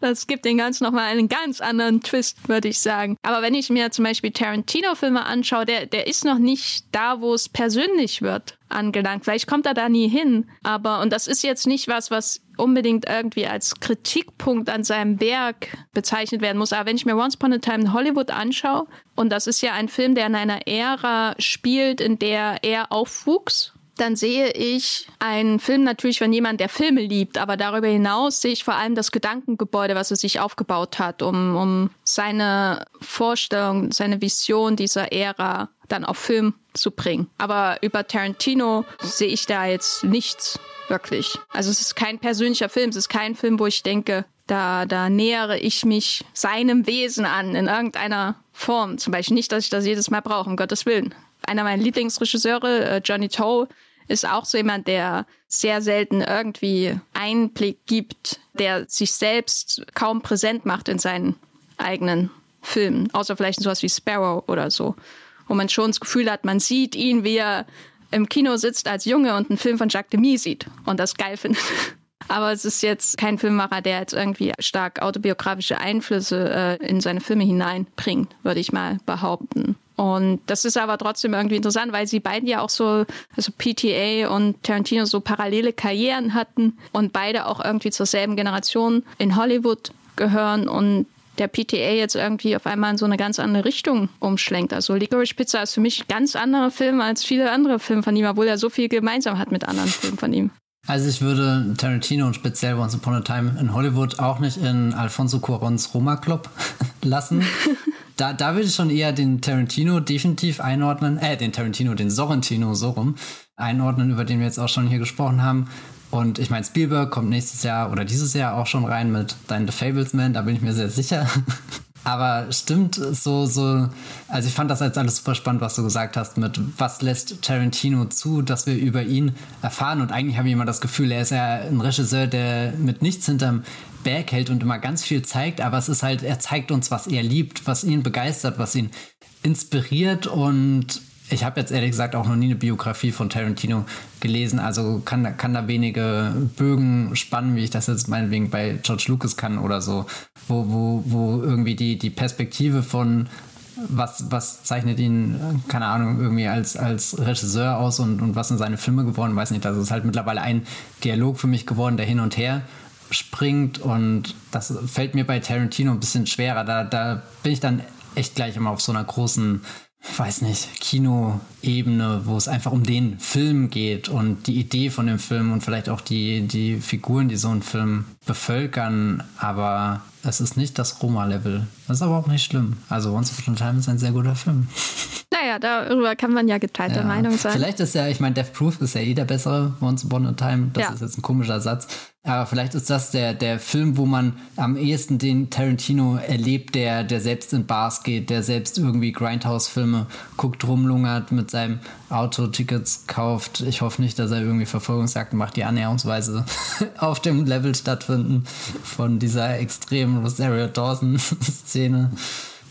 Das gibt den Ganzen nochmal einen ganz anderen Twist, würde ich sagen. Aber wenn ich mir zum Beispiel Tarantino-Filme anschaue, der, der ist noch nicht da, wo es persönlich wird, angelangt. Vielleicht kommt er da nie hin. Aber, und das ist jetzt nicht was, was unbedingt irgendwie als Kritikpunkt an seinem Werk bezeichnet werden muss. Aber wenn ich mir Once Upon a Time in Hollywood anschaue, und das ist ja ein Film, der in einer Ära spielt, in der er aufwuchs dann sehe ich einen Film natürlich von jemand, der Filme liebt, aber darüber hinaus sehe ich vor allem das Gedankengebäude, was er sich aufgebaut hat, um, um seine Vorstellung, seine Vision dieser Ära dann auf Film zu bringen. Aber über Tarantino sehe ich da jetzt nichts wirklich. Also es ist kein persönlicher Film, es ist kein Film, wo ich denke, da, da nähere ich mich seinem Wesen an in irgendeiner Form. Zum Beispiel nicht, dass ich das jedes Mal brauche, um Gottes Willen. Einer meiner Lieblingsregisseure, äh, Johnny Toe, ist auch so jemand, der sehr selten irgendwie Einblick gibt, der sich selbst kaum präsent macht in seinen eigenen Filmen, außer vielleicht sowas wie Sparrow oder so, wo man schon das Gefühl hat, man sieht ihn, wie er im Kino sitzt als Junge und einen Film von Jacques Demy sieht und das geil findet. Aber es ist jetzt kein Filmemacher, der jetzt irgendwie stark autobiografische Einflüsse äh, in seine Filme hineinbringt, würde ich mal behaupten. Und das ist aber trotzdem irgendwie interessant, weil sie beiden ja auch so, also PTA und Tarantino so parallele Karrieren hatten und beide auch irgendwie zur selben Generation in Hollywood gehören und der PTA jetzt irgendwie auf einmal in so eine ganz andere Richtung umschlenkt. Also Licorice Pizza ist für mich ein ganz anderer Film als viele andere Filme von ihm, obwohl er so viel gemeinsam hat mit anderen Filmen von ihm. Also ich würde Tarantino und speziell Once Upon a Time in Hollywood auch nicht in Alfonso Cuarons Roma Club lassen. Da, da würde ich schon eher den Tarantino definitiv einordnen, äh, den Tarantino, den Sorrentino so rum einordnen, über den wir jetzt auch schon hier gesprochen haben. Und ich meine, Spielberg kommt nächstes Jahr oder dieses Jahr auch schon rein mit Dein The Fablesman, da bin ich mir sehr sicher. Aber stimmt so, so, also ich fand das jetzt alles super spannend, was du gesagt hast, mit was lässt Tarantino zu, dass wir über ihn erfahren. Und eigentlich habe ich immer das Gefühl, er ist ja ein Regisseur, der mit nichts hinterm Berg hält und immer ganz viel zeigt, aber es ist halt, er zeigt uns, was er liebt, was ihn begeistert, was ihn inspiriert und ich habe jetzt ehrlich gesagt auch noch nie eine Biografie von Tarantino gelesen, also kann, kann da wenige Bögen spannen, wie ich das jetzt meinetwegen bei George Lucas kann oder so, wo, wo, wo irgendwie die, die Perspektive von was, was zeichnet ihn, keine Ahnung, irgendwie als, als Regisseur aus und, und was sind seine Filme geworden, weiß nicht. Das ist halt mittlerweile ein Dialog für mich geworden, der hin und her springt und das fällt mir bei Tarantino ein bisschen schwerer. Da, da bin ich dann echt gleich immer auf so einer großen weiß nicht, Kinoebene, wo es einfach um den Film geht und die Idee von dem Film und vielleicht auch die, die Figuren, die so einen Film bevölkern, aber es ist nicht das Roma-Level. Das ist aber auch nicht schlimm. Also Once Upon a Time ist ein sehr guter Film. Naja, darüber kann man ja geteilter ja. Meinung sein. Vielleicht ist ja, ich meine, Death Proof ist ja eh der bessere Once Upon a Time. Das ja. ist jetzt ein komischer Satz. Aber vielleicht ist das der, der Film, wo man am ehesten den Tarantino erlebt, der, der selbst in Bars geht, der selbst irgendwie Grindhouse-Filme guckt, rumlungert, mit seinem Auto Tickets kauft. Ich hoffe nicht, dass er irgendwie Verfolgungsjagden macht, die annäherungsweise auf dem Level stattfinden von dieser extremen Rosario Dawson-Szene.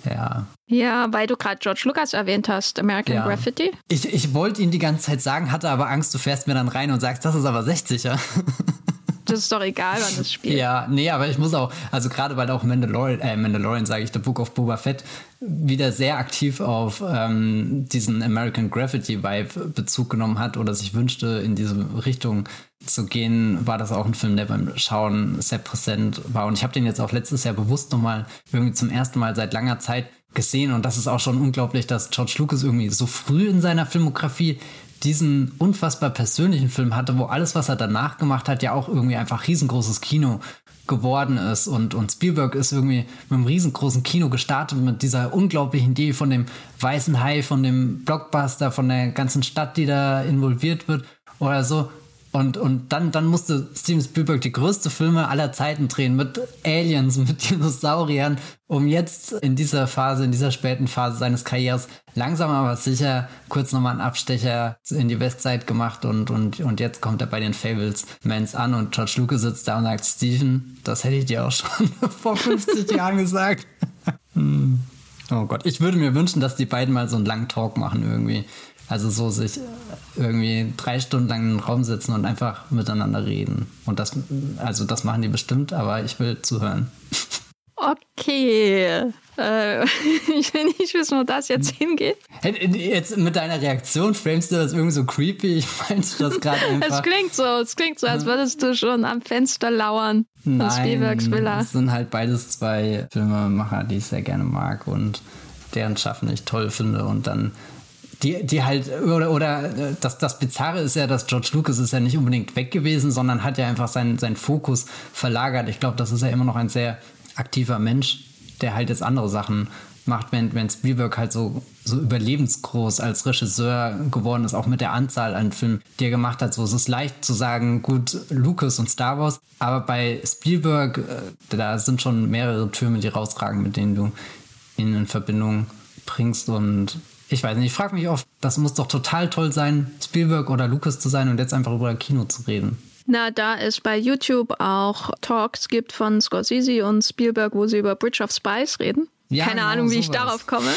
Ja. Ja, weil du gerade George Lucas erwähnt hast, American ja. Graffiti. Ich, ich wollte ihn die ganze Zeit sagen, hatte aber Angst, du fährst mir dann rein und sagst, das ist aber 60er. das ist doch egal, wann das spielt. Ja, nee, aber ich muss auch, also gerade weil auch Mandalorian, äh, Mandalorian sage ich, The Book of Boba Fett wieder sehr aktiv auf ähm, diesen American Graffiti Vibe Bezug genommen hat oder sich wünschte, in diese Richtung zu gehen, war das auch ein Film, der beim Schauen sehr präsent war. Und ich habe den jetzt auch letztes Jahr bewusst nochmal irgendwie zum ersten Mal seit langer Zeit gesehen. Und das ist auch schon unglaublich, dass George Lucas irgendwie so früh in seiner Filmografie diesen unfassbar persönlichen Film hatte, wo alles, was er danach gemacht hat, ja auch irgendwie einfach riesengroßes Kino geworden ist. Und, und Spielberg ist irgendwie mit einem riesengroßen Kino gestartet mit dieser unglaublichen Idee von dem weißen Hai, von dem Blockbuster, von der ganzen Stadt, die da involviert wird oder so. Und, und dann, dann musste Steven Spielberg die größte Filme aller Zeiten drehen mit Aliens, mit Dinosauriern, um jetzt in dieser Phase, in dieser späten Phase seines Karrieres langsam aber sicher kurz nochmal einen Abstecher in die Westzeit gemacht und, und, und jetzt kommt er bei den Fables Mans an und George Lucas sitzt da und sagt, Steven, das hätte ich dir auch schon vor 50 Jahren gesagt. hm. Oh Gott, ich würde mir wünschen, dass die beiden mal so einen langen Talk machen irgendwie. Also so sich irgendwie drei Stunden lang in den Raum sitzen und einfach miteinander reden. Und das, also das machen die bestimmt, aber ich will zuhören. Okay. Äh, ich will nicht wissen, wo das jetzt hingeht. Jetzt mit deiner Reaktion framest du das irgendwie so creepy. Ich meinst du das gerade einfach? Es klingt so, es klingt so, als würdest du schon am Fenster lauern. Nein, Spielbergs Villa. Es sind halt beides zwei Filmemacher, die ich sehr gerne mag und deren Schaffen ich toll finde. Und dann die, die halt, oder, oder das, das Bizarre ist ja, dass George Lucas ist ja nicht unbedingt weg gewesen, sondern hat ja einfach seinen, seinen Fokus verlagert. Ich glaube, das ist ja immer noch ein sehr aktiver Mensch, der halt jetzt andere Sachen macht, wenn, wenn Spielberg halt so, so überlebensgroß als Regisseur geworden ist, auch mit der Anzahl an Filmen, die er gemacht hat. So, es ist leicht zu sagen, gut, Lucas und Star Wars, aber bei Spielberg, äh, da sind schon mehrere Türme, die rausragen, mit denen du ihn in Verbindung bringst und ich weiß nicht, ich frage mich oft, das muss doch total toll sein, Spielberg oder Lucas zu sein und jetzt einfach über Kino zu reden. Na, da es bei YouTube auch Talks gibt von Scorsese und Spielberg, wo sie über Bridge of Spies reden. Ja, Keine genau Ahnung, wie sowas. ich darauf komme.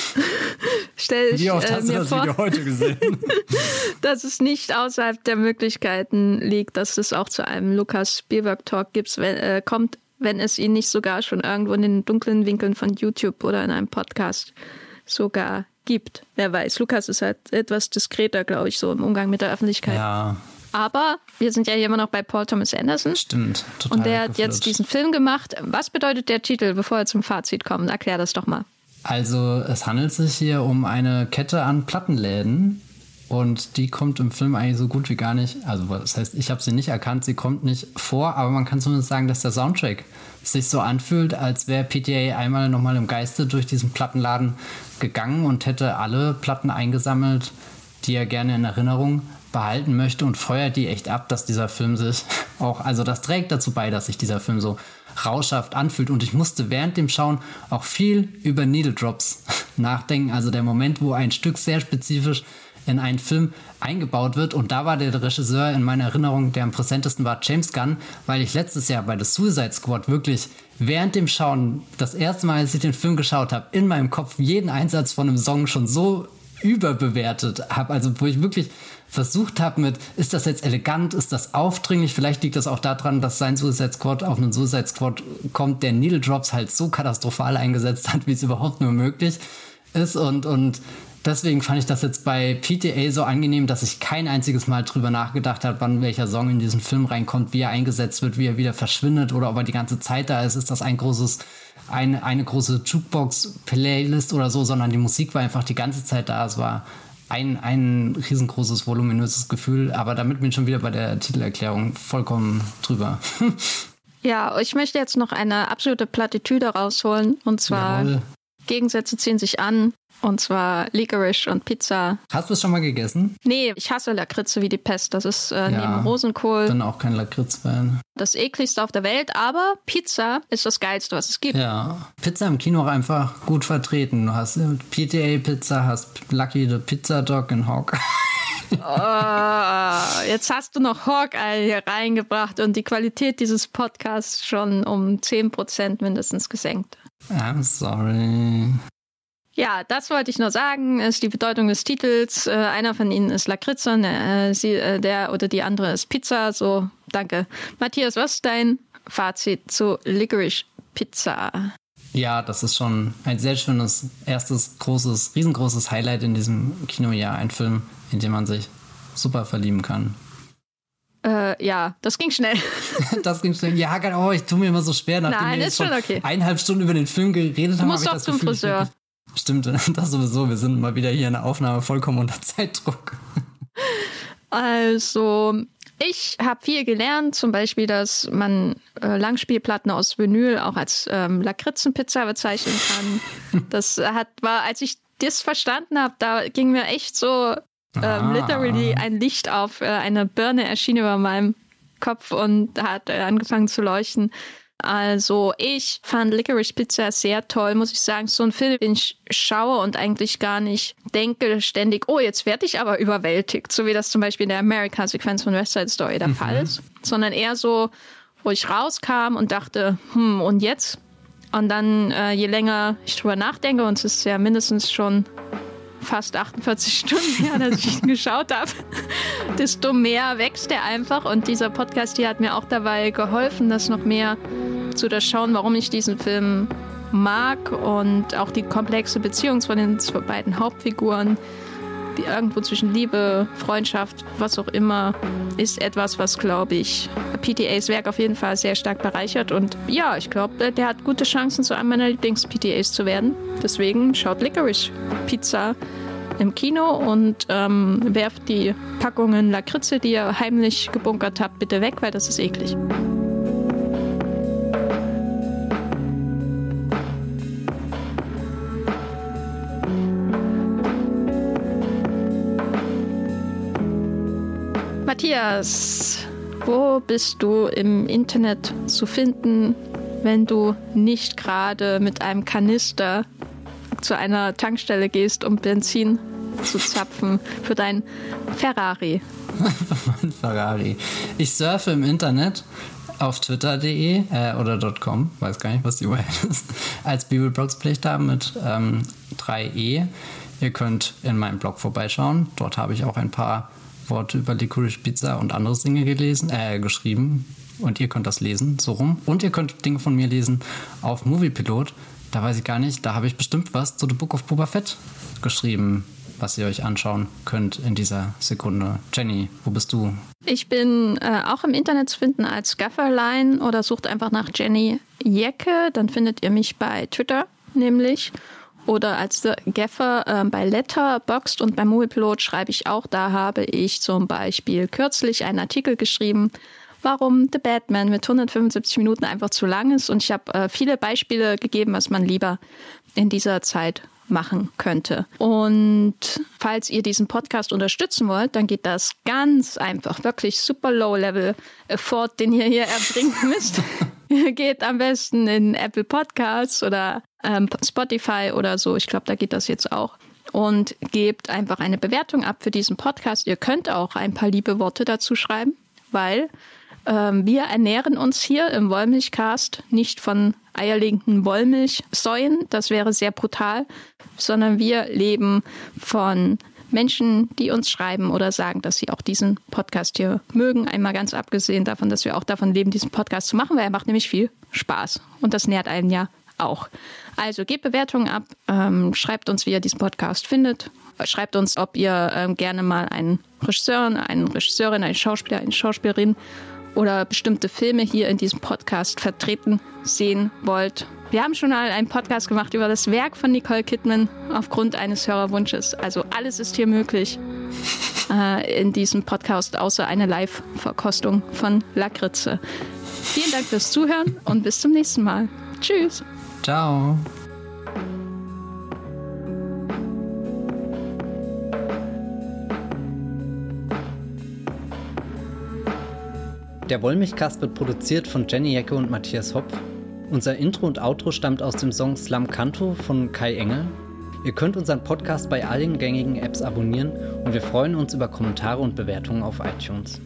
Stell ich, wie oft äh, hast du das vor, Video heute gesehen? dass es nicht außerhalb der Möglichkeiten liegt, dass es auch zu einem Lucas Spielberg Talk gibt, wenn, äh, kommt, wenn es ihn nicht sogar schon irgendwo in den dunklen Winkeln von YouTube oder in einem Podcast sogar gibt. Wer weiß, Lukas ist halt etwas diskreter, glaube ich, so im Umgang mit der Öffentlichkeit. Ja. Aber wir sind ja hier immer noch bei Paul Thomas Anderson. Stimmt, total. Und der hat jetzt diesen Film gemacht. Was bedeutet der Titel, bevor wir zum Fazit kommen? Erklär das doch mal. Also, es handelt sich hier um eine Kette an Plattenläden. Und die kommt im Film eigentlich so gut wie gar nicht. Also, das heißt, ich habe sie nicht erkannt, sie kommt nicht vor, aber man kann zumindest sagen, dass der Soundtrack sich so anfühlt, als wäre PTA einmal nochmal im Geiste durch diesen Plattenladen gegangen und hätte alle Platten eingesammelt, die er gerne in Erinnerung behalten möchte und feuert die echt ab, dass dieser Film sich auch, also das trägt dazu bei, dass sich dieser Film so rauschhaft anfühlt. Und ich musste während dem Schauen auch viel über Needle Drops nachdenken. Also der Moment, wo ein Stück sehr spezifisch in einen Film eingebaut wird. Und da war der Regisseur in meiner Erinnerung, der am präsentesten war, James Gunn, weil ich letztes Jahr bei The Suicide Squad wirklich während dem Schauen, das erste Mal, als ich den Film geschaut habe, in meinem Kopf jeden Einsatz von einem Song schon so überbewertet habe. Also wo ich wirklich versucht habe mit, ist das jetzt elegant, ist das aufdringlich? Vielleicht liegt das auch daran, dass sein Suicide Squad auf einen Suicide Squad kommt, der Needle Drops halt so katastrophal eingesetzt hat, wie es überhaupt nur möglich ist. Und, und deswegen fand ich das jetzt bei PTA so angenehm, dass ich kein einziges Mal drüber nachgedacht habe, wann welcher Song in diesen Film reinkommt, wie er eingesetzt wird, wie er wieder verschwindet oder ob er die ganze Zeit da ist. Ist das ein großes, eine, eine große Jukebox-Playlist oder so, sondern die Musik war einfach die ganze Zeit da. Es war ein, ein riesengroßes, voluminöses Gefühl, aber damit bin ich schon wieder bei der Titelerklärung vollkommen drüber. Ja, ich möchte jetzt noch eine absolute Plattitüde rausholen und zwar Jawohl. Gegensätze ziehen sich an. Und zwar Licorice und Pizza. Hast du es schon mal gegessen? Nee, ich hasse Lakritze wie die Pest. Das ist äh, ja, neben Rosenkohl. Ich bin auch kein Lakritz-Fan. Das ekligste auf der Welt, aber Pizza ist das geilste, was es gibt. Ja, Pizza im Kino auch einfach gut vertreten. Du hast PTA-Pizza, hast Lucky the Pizza Dog in Hawk. oh, jetzt hast du noch Hawkeye hier reingebracht und die Qualität dieses Podcasts schon um 10% mindestens gesenkt. I'm sorry. Ja, das wollte ich nur sagen, ist die Bedeutung des Titels. Äh, einer von ihnen ist Lakritze, ne, äh, sie, äh, der oder die andere ist Pizza. So danke. Matthias, was ist dein Fazit zu Licorice Pizza? Ja, das ist schon ein sehr schönes, erstes, großes, riesengroßes Highlight in diesem Kinojahr. Ein Film, in dem man sich super verlieben kann. Äh, ja, das ging schnell. das ging schnell. Ja, oh, ich tue mir immer so schwer, nachdem Nein, wir jetzt schon okay. eineinhalb Stunden über den Film geredet du haben. musst hab doch zum Gefühl, Friseur. Stimmt, das sowieso. Wir sind mal wieder hier in der Aufnahme vollkommen unter Zeitdruck. Also, ich habe viel gelernt, zum Beispiel, dass man äh, Langspielplatten aus Vinyl auch als ähm, Lakritzenpizza bezeichnen kann. Das hat, war, als ich das verstanden habe, da ging mir echt so ähm, Ah. literally ein Licht auf. Äh, eine Birne erschien über meinem Kopf und hat äh, angefangen zu leuchten. Also ich fand Licorice Pizza sehr toll, muss ich sagen. So ein Film, den ich schaue und eigentlich gar nicht denke ständig, oh, jetzt werde ich aber überwältigt, so wie das zum Beispiel in der America-Sequenz von West Side Story der Fall ist. Sondern eher so, wo ich rauskam und dachte, hm, und jetzt? Und dann, äh, je länger ich drüber nachdenke, und es ist ja mindestens schon fast 48 Stunden her, dass ich ihn geschaut habe, desto mehr wächst er einfach. Und dieser Podcast hier hat mir auch dabei geholfen, das noch mehr zu durchschauen, warum ich diesen Film mag und auch die komplexe Beziehung von den beiden Hauptfiguren, irgendwo zwischen Liebe, Freundschaft, was auch immer, ist etwas, was, glaube ich, PTAs Werk auf jeden Fall sehr stark bereichert. Und ja, ich glaube, der hat gute Chancen, zu einem meiner Lieblings-PTAs zu werden. Deswegen schaut Licorice Pizza im Kino und ähm, werft die Packungen Lakritze, die ihr heimlich gebunkert habt, bitte weg, weil das ist eklig. Matthias, wo bist du im Internet zu finden, wenn du nicht gerade mit einem Kanister zu einer Tankstelle gehst, um Benzin zu zapfen für dein Ferrari? Ein Ferrari. Ich surfe im Internet auf twitter.de äh, oder .com, weiß gar nicht, was die URL ist, als Bibelblogspflicht haben mit ähm, 3e. Ihr könnt in meinem Blog vorbeischauen. Dort habe ich auch ein paar Worte über Licorice Pizza und andere Dinge gelesen, äh, geschrieben. Und ihr könnt das lesen, so rum. Und ihr könnt Dinge von mir lesen auf Moviepilot. Da weiß ich gar nicht, da habe ich bestimmt was zu The Book of Boba Fett geschrieben, was ihr euch anschauen könnt in dieser Sekunde. Jenny, wo bist du? Ich bin äh, auch im Internet zu finden als Gafferline oder sucht einfach nach Jenny Jecke. Dann findet ihr mich bei Twitter nämlich. Oder als Gaffer äh, bei Letterboxd und beim Moviepilot schreibe ich auch. Da habe ich zum Beispiel kürzlich einen Artikel geschrieben, warum The Batman mit 175 Minuten einfach zu lang ist. Und ich habe äh, viele Beispiele gegeben, was man lieber in dieser Zeit machen könnte. Und falls ihr diesen Podcast unterstützen wollt, dann geht das ganz einfach, wirklich super low-level Effort, den ihr hier erbringen müsst. geht am besten in Apple Podcasts oder ähm, Spotify oder so. Ich glaube, da geht das jetzt auch. Und gebt einfach eine Bewertung ab für diesen Podcast. Ihr könnt auch ein paar liebe Worte dazu schreiben, weil ähm, wir ernähren uns hier im Wollmilchcast nicht von eierlegenden Wollmilchsäuen, das wäre sehr brutal, sondern wir leben von Menschen, die uns schreiben oder sagen, dass sie auch diesen Podcast hier mögen. Einmal ganz abgesehen davon, dass wir auch davon leben, diesen Podcast zu machen, weil er macht nämlich viel Spaß. Und das nährt einen ja auch. Also gebt Bewertungen ab, ähm, schreibt uns, wie ihr diesen Podcast findet. Schreibt uns, ob ihr ähm, gerne mal einen Regisseur, einen Regisseurin, einen Schauspieler, eine Schauspielerin oder bestimmte Filme hier in diesem Podcast vertreten sehen wollt. Wir haben schon mal einen Podcast gemacht über das Werk von Nicole Kidman aufgrund eines Hörerwunsches. Also alles ist hier möglich äh, in diesem Podcast, außer eine Live-Verkostung von Lakritze. Vielen Dank fürs Zuhören und bis zum nächsten Mal. Tschüss. Ciao. Der Wollmilchcast wird produziert von Jenny Jecke und Matthias Hopf. Unser Intro und Outro stammt aus dem Song Slam Canto von Kai Engel. Ihr könnt unseren Podcast bei allen gängigen Apps abonnieren und wir freuen uns über Kommentare und Bewertungen auf iTunes.